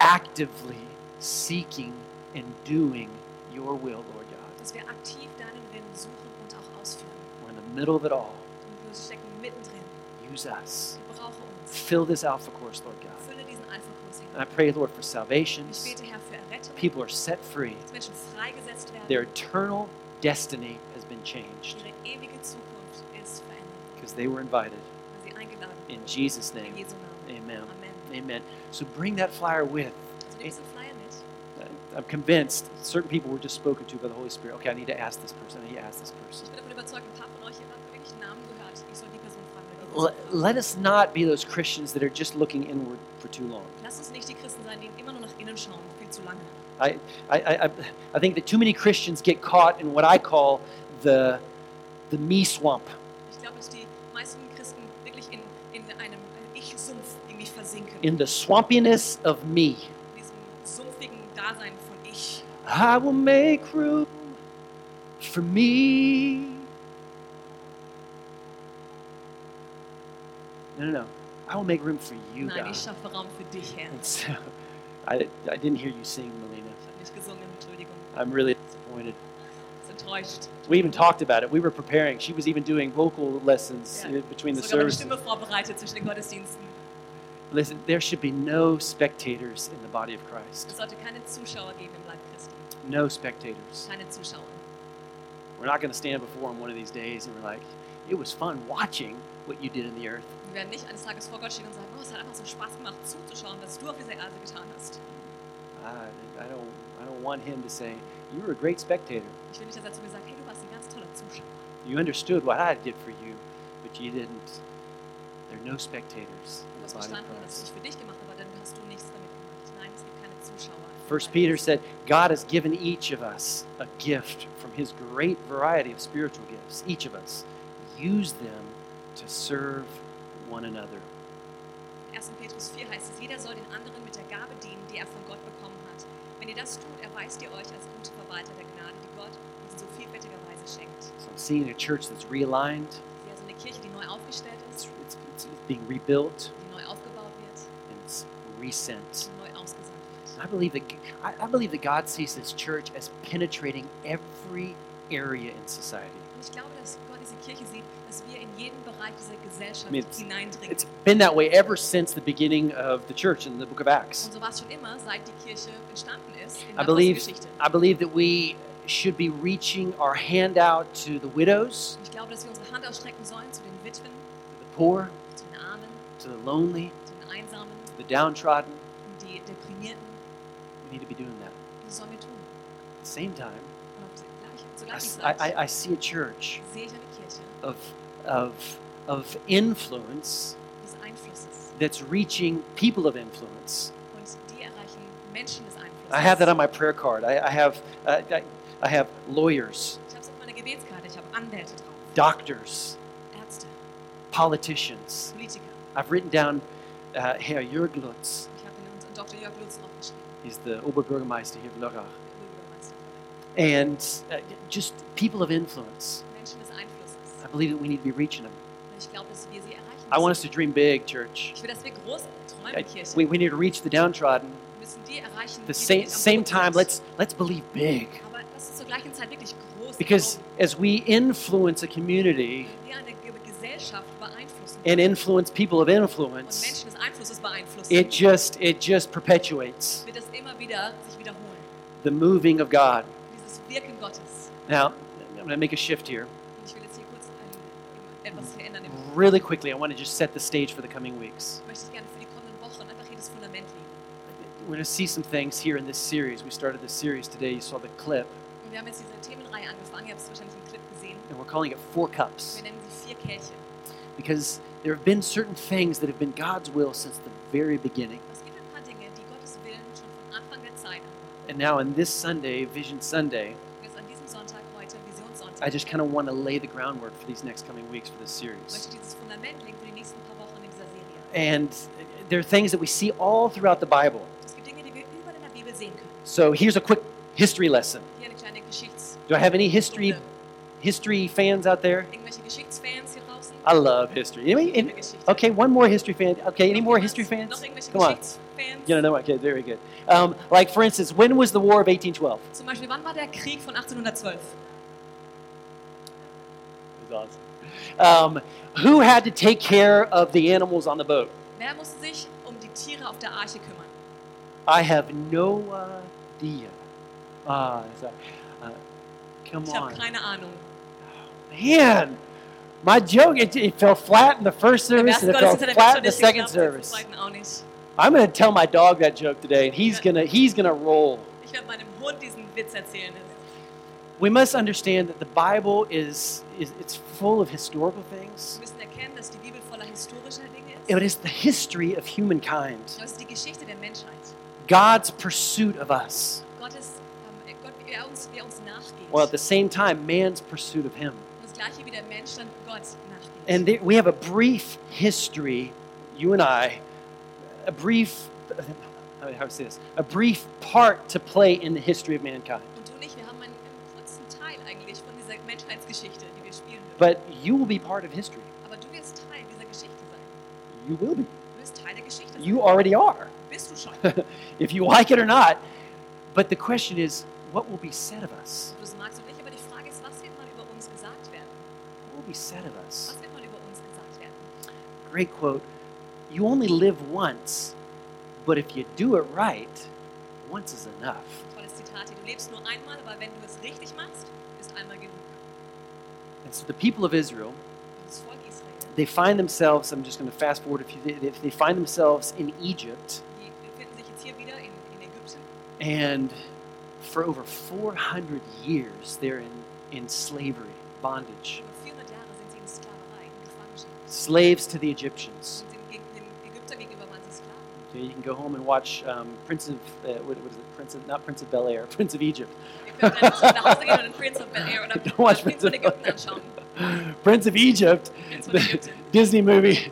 Actively seeking and doing your will, Lord God. Dass wir aktiv deinen Willen suchen und auch ausführen. We're in the middle of it all. Und wir stecken mittendrin. Use us. Fill this Alpha course, Lord God. Fülle diesen Alpha-Kurs And I pray, Lord, for salvations. bete, Herr, für Errettung. People are set free. Dass Menschen freigesetzt werden. Their eternal destiny been changed Ihre ewige Zukunft ist verändert. because they were invited. Weil sie eingeladen In. Jesus' name, amen. Amen. Amen. So bring that flyer with. Also nimm diesen Flyer mit. I'm convinced certain people were just spoken to by the Holy Spirit. Okay, I need to ask this person. I need to ask this person. Ich bin davon überzeugt, ein paar von euch hier haben wirklich Namen gehört. Ich soll die Person fragen. oder die Person Let, us not be those Christians that are just looking inward for too long. Lass uns nicht die Christen sein, die immer nur nach innen schauen, viel zu lange. I, I, I, I think that too many Christians get caught in what I call the, the me swamp. Ich glaube, dass die meisten Christen wirklich in, in einem Ich-Sumpf irgendwie versinken. in the swampiness of me. In diesem sumpfigen Dasein von Ich. I will make room for me. No, no, no. I will make room for you, Nein, God. ich schaffe Raum für dich, Herr. And so, I, I didn't hear you sing, Melina. Ich habe nicht gesungen, Entschuldigung. I'm really disappointed. We even talked about it. We were preparing. She was even doing vocal lessons Ja. uh, between the services. Stimme vorbereitet zwischen den Gottesdiensten. Listen, there should be no spectators in the body of Christ. Es keine geben im Leib No spectators. Keine We're not going to stand before him one of these days and we're like, it was fun watching what you did in the earth. Wir werden nicht eines Tages vor Gott stehen und sagen, oh, es hat einfach so Spaß gemacht zuzuschauen, was du auf dieser Erde getan hast. I, I don't I don't want him to say you were a great spectator. Ich will nicht, dass zu mir sagt, hey, du warst ein ganz toller Zuschauer. You understood what I did for you, but you didn't. There are no spectators Du hast the body of verstanden, was ich für dich gemacht habe, aber hast du nichts damit gemacht. Nein, es gibt keine Zuschauer. First Peter said, God has given each of us a gift from his great variety of spiritual gifts. Each of us. Use them to serve one another. 1. Petrus 4 heißt es, jeder soll den anderen mit der Gabe dienen, die er von Gott. Wenn ihr das tut, erweist ihr euch als gute Verwalter der Gnade, die Gott uns in so vielfältiger Weise schenkt. So I'm seeing a church that's realigned, also eine Kirche, die neu aufgestellt it's, ist, it's, it's being rebuilt, die neu aufgebaut wird and it's resent. neu ausgesandt wird. I believe that I, I believe that God sees this church as penetrating every area in society. Und ich glaube, dass Gott Kirche sieht, dass wir in jeden Bereich dieser Gesellschaft I mean, it's- hineindringen. It's been that way ever since the beginning of the church in the book of Acts. Und so war es schon immer, seit die Kirche entstanden ist in I believe I believe that we should be reaching our hand out to the widows, ich glaube, dass wir unsere Hand ausstrecken sollen zu den Witwen, to the poor, zu den Armen, to the lonely, zu den Einsamen, to the downtrodden. Um die Deprimierten. We need to be doing that. Das sollen wir tun. At the same time, Und auf der gleichen, zur I, gleichen s- Zeit I- I- see a church sehe ich eine Kirche of, of, of influence that's reaching people of influence. Und die des I have that on my prayer card. I, I have uh, I, I have lawyers, ich auf ich drauf, doctors, Ärzte, politicians. Politiker. I've written down uh, Herr Jörg Lutz. Ich habe den unseren Dr. Jörg Lutz He's the Oberbürgermeister here of Lörrach. And uh, just people of influence. Menschen des Einflusses. I believe that we need to be reaching them. Glaube, dass wir sie erreichen I want us to dream big, church. Ich will, dass wir groß träumen, I- we, we need to reach the downtrodden. Wir müssen die erreichen, the same, same time let's let's believe big Aber lass uns zur gleichen Zeit wirklich groß because as we influence a community Wenn wir eine Ge- Gesellschaft beeinflussen and influence people of influence Menschen des Einflusses beeinflussen, it just it just perpetuates wird das immer wieder sich wiederholen. the moving of god Dieses Wirken Gottes. now i'm going to make a shift here Und ich will jetzt hier kurz ein, etwas verändern. Im, really quickly i want to just set the stage for the coming weeks möchte ich gerne für die kommenden Wochen einfach hier das Fundament legen. we're going to see some things here in this series we started this series today you saw the clip Und wir haben jetzt diese Themenreihe angefangen. Ihr habt es wahrscheinlich im Clip gesehen. and we're calling it four cups Wir nennen sie vier Kelche. because there have been certain things that have been god's will since the very beginning Es gibt ein paar Dinge, die Gottes Willen schon von Anfang der Zeit waren. and now on this sunday vision sunday I just kind of want to lay the groundwork for these next coming weeks for this series. ich dieses Fundament legen für die nächsten paar Wochen in dieser Serie. And there are things that we see all throughout the Bible. Es gibt Dinge, die wir überall in der Bibel sehen können. So here's a quick history lesson. Hier eine kleine Geschichts... Do I have any history history fans out there? Irgendwelche Geschichtsfans hier draußen? I love history. Any, Ich any- okay, one more history fan. Okay, any more history fans? Come on. You know? Okay, very good. Um, like for instance, when was the War of 1812? Zum Beispiel, wann war der Krieg von 1812? That was awesome. Um, who had to take care of the animals on the boat? Wer musste sich um die Tiere auf der Arche kümmern? I have no idea. Ah, uh, come Ich habe on. keine Ahnung. Man, my joke, it, it fell flat in the first service and it fell Gottesdienst hat der flat in the second nicht geklappt, im service. zweiten auch nicht. I'm going to tell my dog that joke today, and he's going to he's gonna roll. Ich werde meinem Hund diesen Witz erzählen. We must understand that the Bible is, is it's full of historical things. Wir müssen erkennen, dass die Bibel voller historischer Dinge ist. It is the history of humankind, Das ist die Geschichte der Menschheit. God's pursuit of us, Gottes, ähm, Gott, wie er uns, wie er uns nachgeht. while at the same time, man's pursuit of Him. Das gleiche wie der Mensch dann Gott nachgeht. And there, we have a brief history, you and I, a brief, how do I say this? A brief part to play in the history of mankind. Und du nicht, wir haben einen, einen kurzen Teil eigentlich von dieser Menschheitsgeschichte, die wir spielen dürfen. But you will be part of history. Aber du wirst Teil dieser Geschichte sein. You will be. Du wirst Teil der Geschichte sein. You already are, Bist du schon. if you like it or not. But the question is, what will be said of us? Du magst oder nicht, aber die Frage ist, was wird mal über uns gesagt werden? What will be said of us? Was wird mal über uns gesagt werden? Great quote. You only live once, but if you do it right, once is enough. Tolles Zitat hier. Du lebst nur einmal, aber wenn du es richtig machst, ist einmal genug. And so the people of Israel, das Volk Israel. they find themselves, I'm just going to fast forward a few, if they find themselves in Egypt, Die befinden sich jetzt hier wieder in, in Ägypten. and for over 400 years they're in, in slavery, bondage, Über 400 Jahre sind sie in Sklaverei, in Gefangenschaft. slaves to the Egyptians. Und den, gegen- den Ägyptern gegenüber waren sie Sklaven. So you can go home and watch um, Prince of, uh, what, what is it, Prince of, not Prince of Bel Air, Prince of Egypt. Nach Hause gehen und den Prince of Bel Air oder Don't watch Prince von of- Ägypten anschauen. Prince of Egypt, Prince von the Disney movie.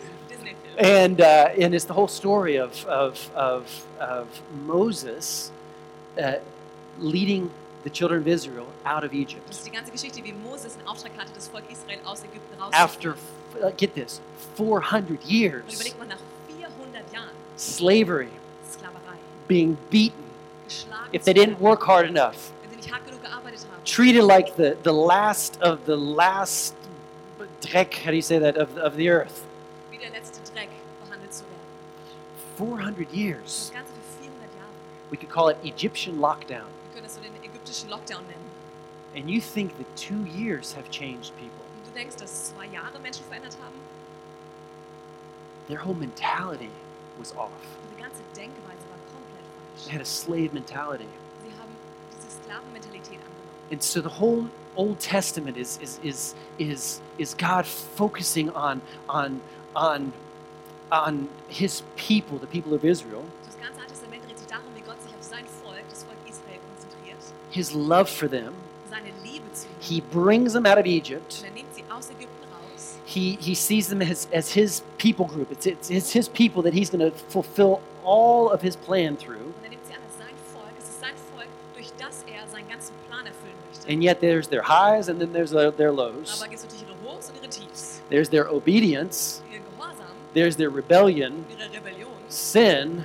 And, uh, and it's the whole story of, of, of, of Moses uh, leading the children of Israel out of Das Egypt. ist die ganze Geschichte, wie Moses den Auftrag hatte, das Volk Israel aus Ägypten After, rauszuführen. uh, get this, 400 Und years, überlegt mal, nach 400 Jahren slavery, Sklaverei, being beaten, if they didn't work hard enough, treated like the, the last of the last dreck, how do you say that, of, of the earth. wie der letzte Dreck behandelt zu werden. 400 years. Ganze für 400 Jahre. We could call it Egyptian lockdown. Wir können das so den ägyptischen Lockdown nennen. And you think that two years have changed people. Und du denkst, dass zwei Jahre Menschen verändert haben? Their whole mentality was off. Ihre ganze Denkweise war komplett They had a slave mentality. Sie haben diese Sklavenmentalität angenommen. And so the whole Old Testament is, is, is, is, is God focusing on, on, on, on his people, the people of Israel, Das ganze Alte Testament dreht sich darum, wie Gott sich auf sein Volk, das Volk Israel, konzentriert, his love for them. seine Liebe zu ihnen. He brings them out of Egypt. Er nimmt sie aus Ägypten raus. He, he sees them as, as his people group. It's, it's, it's his people that he's going to fulfill all of his plan through. Und er nimmt sie an als sein Volk. Es ist sein Volk, durch das er seinen ganzen Plan erfüllen möchte. And yet there's their highs and then there's their, their lows. Aber gibt es natürlich ihre Hochs und ihre Tiefs. There's their obedience. There's their rebellion, sin,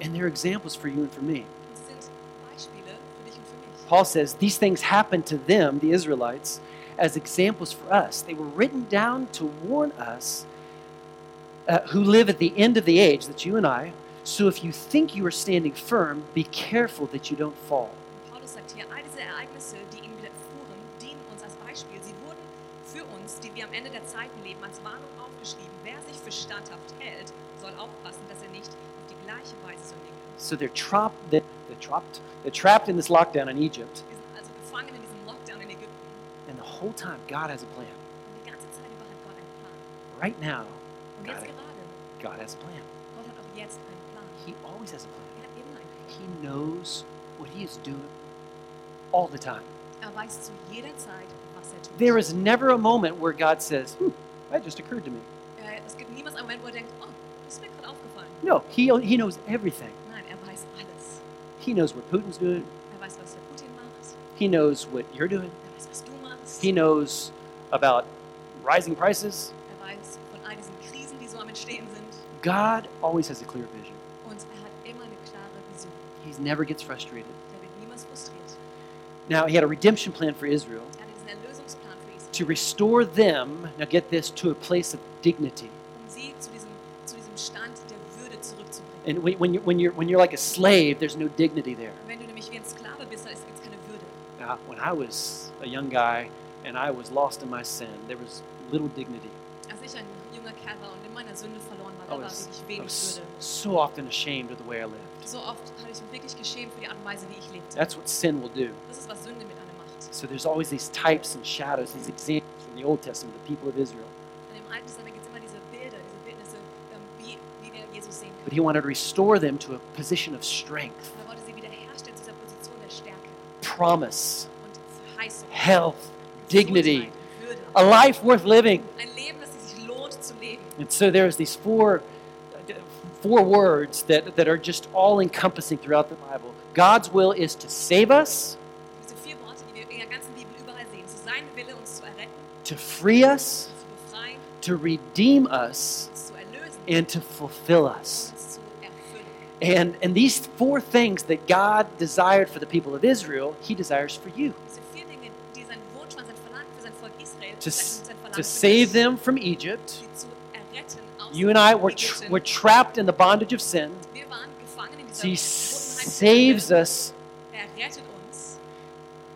and they're examples for you and for me. Und sie sind Beispiele für dich und für mich. Paul says these things happened to them, the Israelites, as examples for us. They were written down to warn us uh, who live at the end of the age, that's you and I. So if you think you are standing firm, be careful that you don't fall. Hier, all diese Ereignisse, die ihn widerfuhren, dienen uns als Beispiel. Sie wurden für uns, die wir am Ende der Zeiten leben, als Warnung aufgeschrieben. Wer sich für standhaft hält, soll aufpassen, dass er nicht auf die gleiche Weise sündigt. So they're trapped. They're, trapped. They're trapped in this lockdown in Egypt, Wir sind also gefangen in diesem Lockdown in Ägypten. and the whole time God has a plan. Und die ganze Zeit über hat Gott einen Plan. Right now, Und jetzt it. gerade, God has a plan. Gott hat auch jetzt einen Plan. He always has a plan. Er hat immer einen Plan. He knows what He is doing all the time. Er weiß zu jeder Zeit, was er tut. There is never a moment where God says, hmm, that just occurred to me. Äh, es gibt niemals einen Moment, wo er denkt, oh, das ist mir gerade aufgefallen. No, he, he knows everything. Nein, er weiß alles. He knows what Putin's doing. Er weiß, was der Putin macht. He knows what you're doing. Er weiß, was du machst. He knows about rising prices. Er weiß von all diesen Krisen, die so am Entstehen sind. God always has a clear vision. Und er hat immer eine klare Vision. He never gets frustrated. Er wird niemals frustriert. Now, he had a redemption plan for Israel hatte diesen Erlösungsplan für Israel, to restore them, now get this, to a place of dignity. um sie zu diesem, zu diesem Stand der Würde zurückzubringen. And when, when, you, when, you're, when you're like a slave, there's no dignity there. Und wenn du nämlich wie ein Sklave bist, da gibt es keine Würde. Now, when I was a young guy and I was lost in my sin, there was little dignity. Als ich ein junger Kerl war und in meiner Sünde verloren war, I da war was, wirklich I wenig was Würde. so often ashamed of the way I lived. So oft habe ich mich wirklich geschämt für die Art und Weise, wie ich lebte. That's what sin will do. Das ist, was Sünde mit einem macht. So there's always these types and shadows, these examples from the Old Testament, the people of Israel. Und im Alten Testament gibt es immer diese Bilder, diese Bildnisse, ähm, wie, wie wir Jesus sehen But he wanted to restore them to a position of strength, Er wollte sie wiederherstellen zu dieser Position der Stärke promise, und Verheißung. health, dignity, Gesundheit, Würde. a life worth living. Ein And so there's these four, four words that, that are just all encompassing throughout the Bible. God's will is to save us, Diese vier Worte, die wir in der ganzen Bibel überall sehen. Es sein Wille, uns zu erretten, to free us, to redeem us, uns zu erlösen and to fulfill us. uns zu erfüllen. And, and these four things that God desired for the people of Israel, He desires for you. Diese vier Dinge, die sein Wunsch waren, sein Verlangen für sein Volk Israel, To, sein, sein Verlangen to save them from Egypt. sie zu erretten aus You and I, we're, tr- trapped in the bondage of sin. He saves us,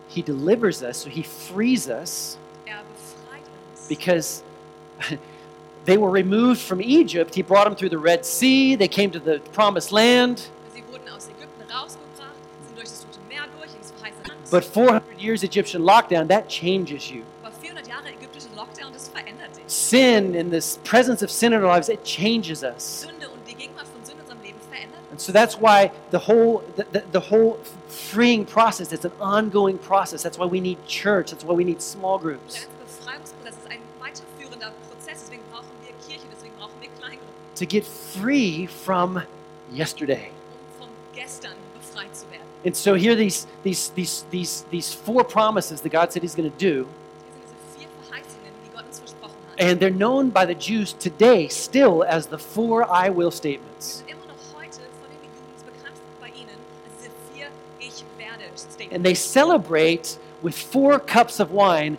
He delivers us, so He frees us, because they were removed from Egypt. He brought them through the Red Sea. They came to the promised Land. But 400 years Egyptian lockdown, that changes you. Sin and this presence of sin in our lives, it changes us. Sünde und die Gegenwart von Sünde in unserem Leben verändert And so that's why the whole the, the, the whole freeing process, it's an ongoing process. That's why we need church. That's why we need small groups ganze Befreiungsprozess er ist ein weiterführender Prozess, deswegen brauchen wir Kirche, deswegen brauchen wir Kleingruppen, to get free from yesterday. vom Gestern befreit zu werden. And so here are these these these these these four promises that God said He's going to do, Hier sind diese vier Verheißungen, die Gott uns versprochen hat. And they're known by the Jews today still as the four I will statements. sind immer noch heute von den Juden bekannt bei ihnen als diese vier Ich werde Statements. And they celebrate with four cups of wine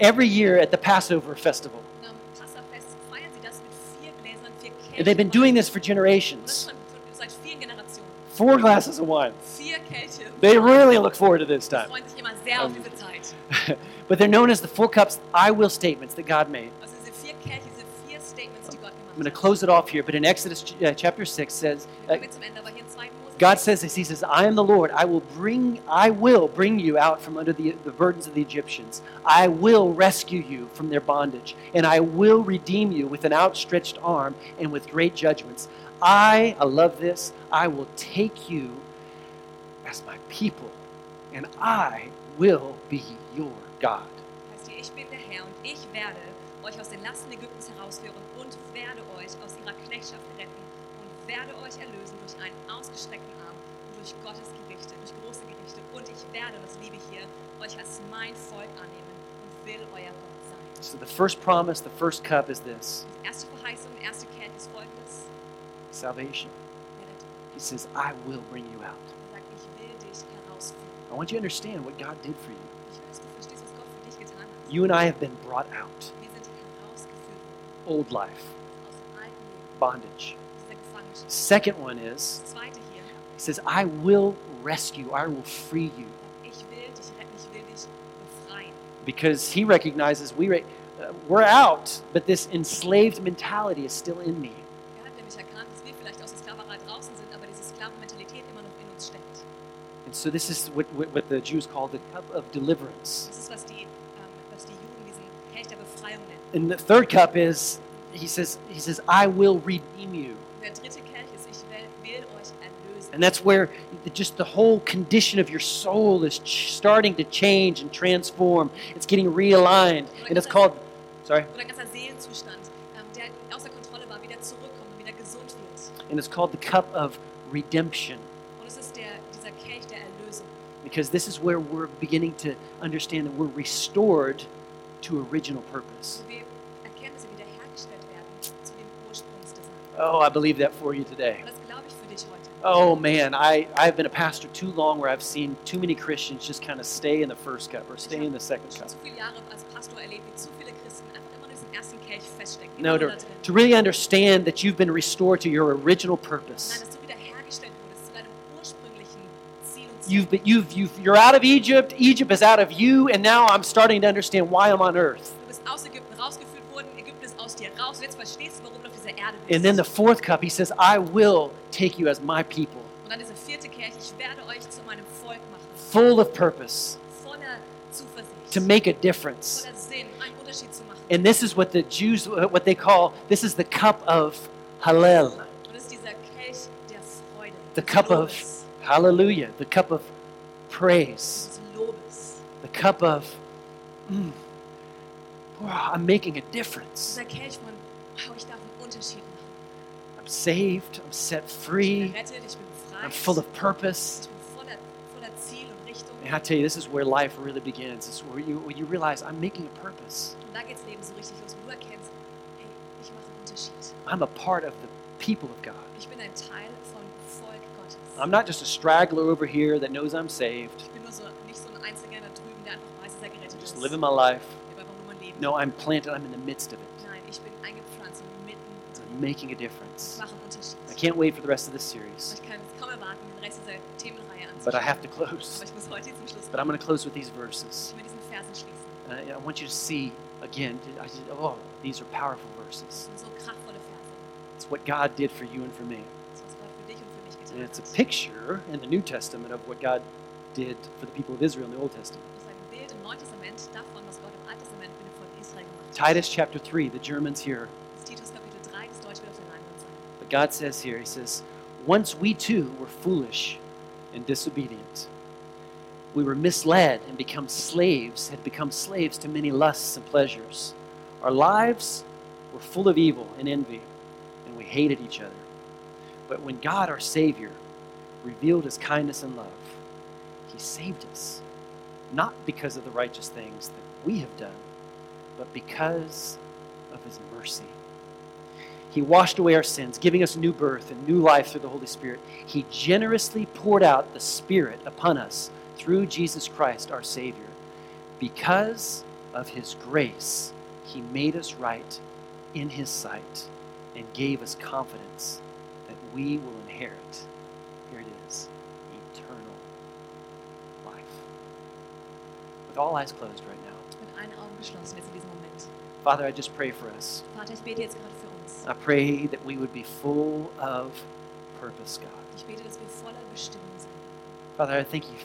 every year at the Passover festival. Und am Passafest feiern sie das mit vier Gläsern, vier Kelchen. And they've been doing this for generations. schon seit vielen Generationen. Four glasses of wine. They really look forward to this time. freuen sich immer sehr auf diese Zeit. but they're known as the four cups I will statements that God made. I'm going to close it off here, but in Exodus uh, chapter 6 says, uh, Kommen wir zum Ende, aber hier in 2. Mose. God says this. He says, I am the Lord. I will bring I will bring you out from under the, the burdens of the Egyptians. I will rescue you from their bondage, and I will redeem you with an outstretched arm and with great judgments. I, I love this, I will take you as my people, and I will be your God. ich bin der Herr und ich werde euch aus den Lasten Ägyptens herausführen und werde euch aus ihrer Knechtschaft retten und werde euch erlösen durch einen ausgestreckten Arm und durch Gottes Gerichte, durch große Gerichte. Und ich werde, das liebe hier, euch als mein Volk annehmen und will euer Gott sein. So the first promise, the first cup is this Die erste Verheißung, erste Kelch ist folgendes. salvation. He says, I will bring you out. er sagt, ich will dich herausführen. I want you to understand what God did for you. Ich will, dass du verstehst, was Gott für dich getan hat. You and I have been brought out. Wir sind herausgeführt Old life, aus dem alten Leben, bondage. Aus dieser Gefangenschaft. Second one is, Das zweite hier, He says, I will rescue, I will free you. ich will dich retten, ich will dich befreien. Because he recognizes we re- uh, we're out, but this enslaved mentality is still in me. Er hat nämlich erkannt, dass wir vielleicht aus der Sklaverei draußen sind, aber diese Sklavenmentalität immer noch in uns steckt. And so this is what, what, what the Jews call the cup of deliverance. Das ist, was die, ähm, was die Juden diesen Kelch der Befreiung nennen. And the third cup is, he says, he says, I will redeem you. And that's where just the whole condition of your soul is ch- starting to change and transform. It's getting realigned. And it's called, sorry, Oder ein ganzer Seelenzustand, um, der außer Kontrolle war, wieder zurückkommt und wieder gesund wird. and it's called the cup of redemption. Und es ist der, dieser Kelch der Erlösung. because this is where we're beginning to understand that we're restored to original purpose. Wo wir erkennen, dass wir wiederhergestellt werden zu dem Ursprungsdesign. Oh, I believe that for you today. Und das glaube ich für dich heute. Oh man, I, I've been a pastor too long where I've seen too many Christians just kind of stay in the first cup or stay in the second cup. habe zu viele Jahre als Pastor erlebt, wie zu viele Christen einfach immer in diesem ersten Kelch feststecken. No, to, nur da drin. to really understand that you've been restored to your original purpose. dass du wiederhergestellt wurdest zu deinem ursprünglichen Ziel und Zweck. You've been, you've, you've, you're out of Egypt, Egypt is out of you, and now I'm starting to understand why I'm on earth. Ist aus dir raus. Und jetzt verstehst du, warum du auf dieser Erde bist. And then the fourth cup, he says, I will take you as my people, und dann dieser vierte Kelch, ich werde euch zu meinem Volk machen. full of purpose, Voller Zuversicht. to make a difference. voller Sinn, einen Unterschied zu machen. And this is what the Jews, what they call, this is the cup of Hallel. Und das ist dieser Kelch der Freude. The cup of- Hallelujah. The cup of praise. The cup of, mm, wow, I'm making a difference. Dieser Kelch von, wow, ich darf einen Unterschied machen. I'm saved. I'm set Ich bin free. ich bin befreit. I'm full of purpose. ich bin voller, voller Ziel und Richtung. And I tell you, this is where life really begins. It's where you, where you realize I'm making a purpose. Und da geht das Leben so richtig los, wo du erkennst, hey, ich mache einen Unterschied. I'm a part of the people of God. Ich bin ein Teil vom Volk Gottes. I'm not just a straggler over here that knows I'm saved. ich bin nur so, nicht so ein Einzelgänger da drüben, der einfach weiß, dass gerettet Just living my life. No, I'm planted. I'm in the midst of it. Nein, ich bin eingepflanzt und mitten. I'm making a difference. mache einen Unterschied. I can't wait for the rest of this series, Ich kann es kaum erwarten, den Rest dieser Themenreihe anzuschauen. but I have to close. Aber ich muss heute zum Schluss But I'm going to close with these Ich verses. will mit diesen Versen schließen. Uh, I want you to see again, I oh, these are powerful verses. So kraftvolle Verse. It's what God did for you and for me. Das ist, was Gott für dich und für mich And it's a picture in the New Testament of what God did for the people of Israel in the Old Testament. Das ist ein Bild im Neuen Testament davon, was Gott im Alten Testament mit dem Volk Israel gemacht hat. Titus chapter 3, the Germans here. Das ist Titus Kapitel 3, das Deutsch wird auf der Leinwand sein. But God says here, He says, Once we too were foolish and disobedient. We were misled and become slaves, had become slaves to many lusts and pleasures. Our lives were full of evil and envy, and we hated each other. But when God, our Savior, revealed His kindness and love, He saved us, not because of the righteous things that we have done, but because of His mercy. He washed away our sins, giving us new birth and new life through the Holy Spirit. He generously poured out the Spirit upon us through Jesus Christ, our Savior. Because of His grace, He made us right in His sight and gave us confidence that we will inherit. Here it is eternal life. With all eyes closed right now, Allen Augen geschlossen jetzt in diesem Moment. Father, I just pray for us. Vater, ich bete jetzt gerade für uns. I pray that we would be full of purpose, God. Ich bete, dass wir voller Bestimmung sind. Father, I thank you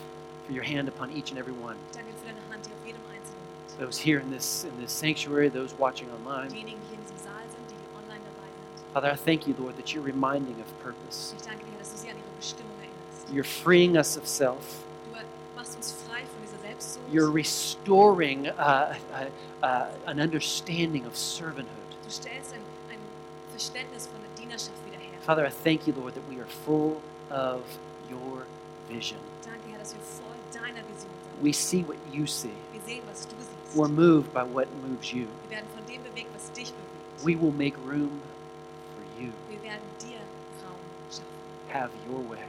for your hand upon each and every one. Danke für deine Hand, auf jedem Einzelnen. Those here in this in this sanctuary, those watching online. Diejenigen, hier in diesem Saal sind, die online dabei sind. Father, I thank you, Lord, that you're reminding of purpose. Ich danke dir, dass du sie an ihre Bestimmung erinnerst. You're freeing us of self. Du machst uns frei von dieser Selbstsucht. You're restoring uh, uh, uh, an understanding of servanthood. Du stellst ein, ein Verständnis von der Dienerschaft wieder her. Father, I thank you, Lord, that we are full of your vision. Danke, Herr, dass wir voll deiner Vision sind. We see what you see. Wir sehen, was du siehst. We're moved by what moves you. Wir werden von dem bewegt, was dich bewegt. We will make room for you. Wir werden dir Raum schaffen. Have your way.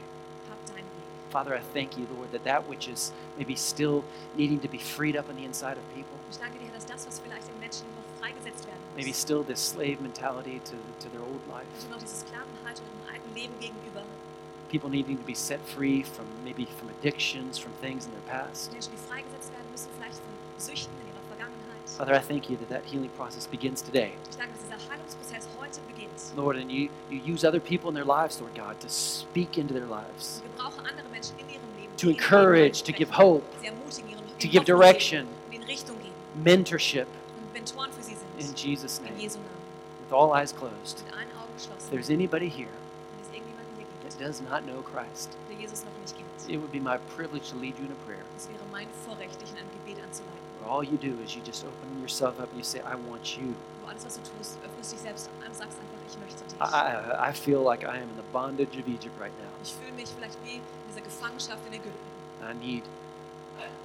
Hab deinen Weg. Father, I thank you, Lord, that that which is maybe still needing to be freed up on the inside of people. Ich danke dir, dass das, was vielleicht im Menschen noch freigesetzt werden muss. Maybe still this slave mentality to, to their old life, also noch diese Sklavenhaltung im alten Leben gegenüber, people needing to be set free from maybe from addictions, from things in their past. Menschen, die freigesetzt werden müssen, vielleicht von Süchten in. Father, I thank you that that healing process begins today. Lord, and you, you use other people in their lives, Lord God, to speak into their lives, to encourage, to give hope, to give direction, mentorship in Jesus' name. With all eyes closed, if there's anybody here that does not know Christ, it would be my privilege to lead you in a prayer. Where all you do is you just open yourself up and you say, I want you. Alles, was du tust, öffnest dich selbst und sagst einfach, ich möchte dich. I, I, feel like I am in the bondage of Egypt right now. Ich fühle mich vielleicht wie in dieser Gefangenschaft in Ägypten. I need,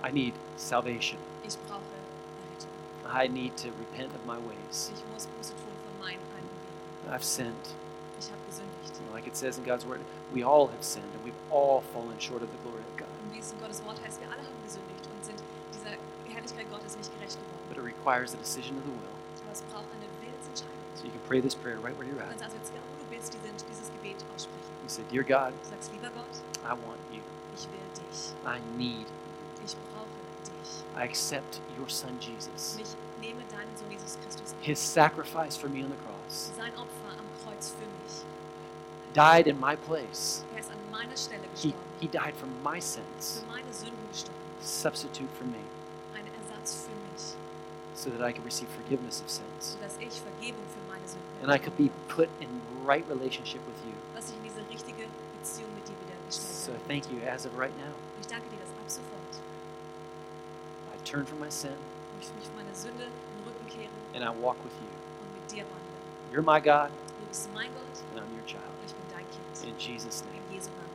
I need salvation. Ich brauche Errettung. I need to repent of my ways. Ich muss Buße tun von meinen Wegen. I've sinned. Ich habe gesündigt. Like it says in God's word, we all have sinned and we've all fallen short of the glory of God. Und wie es in Gottes Wort heißt, wir alle haben gesündigt und sind dieser Herrlichkeit Gottes nicht gerecht But it requires a decision of the will. Aber es braucht eine Willensentscheidung. So you can pray this prayer right where you're Du at. kannst also jetzt, wo du bist, diesen, dieses Gebet aussprechen. You say, Dear God, Du sagst, lieber Gott, I want you. ich will dich. I need. Ich brauche dich. I accept your son Jesus. Ich nehme deinen Sohn Jesus Christus an. His sacrifice for me on the cross Sein Opfer am Kreuz für mich. died in my place. Er ist an meiner Stelle He, he died for my sins, Für meine Sünden gestorben. substitute for me, Für mich. so that I could receive forgiveness of sins. Sodass ich Vergebung für meine Sünden And I could be put in right relationship with you. Dass ich in diese richtige Beziehung mit dir wieder So thank you as of right now. Ich danke dir, dass ab sofort I turn from my sin ich mich meiner Sünde den Rücken kehre and I walk with you. und mit dir wandle. You're my God Du bist mein Gott and I'm your child. und ich bin dein Kind. In Jesus' name. In Jesu Namen.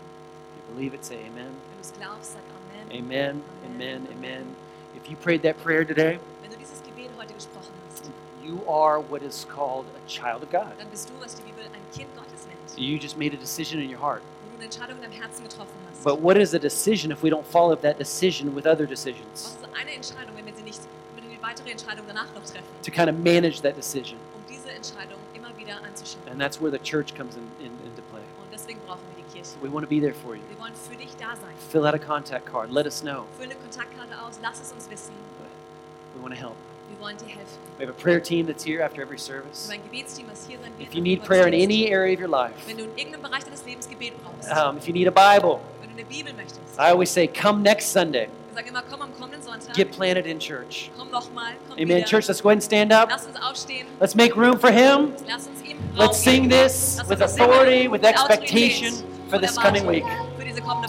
If you believe it, say amen. Wenn du es glaubst, sag Amen. Amen, amen, amen. If you prayed that prayer today, Wenn du dieses Gebet heute gesprochen hast, you are what is called a child of God. dann bist du, was die Bibel ein Kind Gottes nennt. You just made a decision in your heart. Du eine Entscheidung in deinem Herzen getroffen hast. But what is a decision if we don't follow that decision with other decisions? Was ist eine Entscheidung, wenn wir sie nicht, wenn wir die weitere Entscheidung danach noch treffen, To kind of manage that decision. um diese Entscheidung immer wieder anzuschauen? And that's where the church comes in, in, into play. Und deswegen brauchen wir die Kirche. We want to be there for you. Wir wollen für dich da sein. Fill out a contact card. Let us know. Fülle Kontaktkarte lass es uns wissen. We want to help. Wir wollen dir helfen. We have a prayer team that's here after every Wir service. haben ein Gebetsteam, hier sein wird. If you need prayer in any area of your life, Wenn du in irgendeinem Bereich deines Lebens Gebet brauchst, um, if you need a Bible, wenn du eine Bibel möchtest, I always say, come next Sunday. wir sagen immer, komm am kommenden Sonntag, Get planted in church. komm nochmal, komm Amen. wieder. Church, let's go ahead and stand up. Lass uns aufstehen, Let's make room for Him. lass uns ihm Raum Let's sing this Lass with authority, with expectation for this coming week. Für diese kommende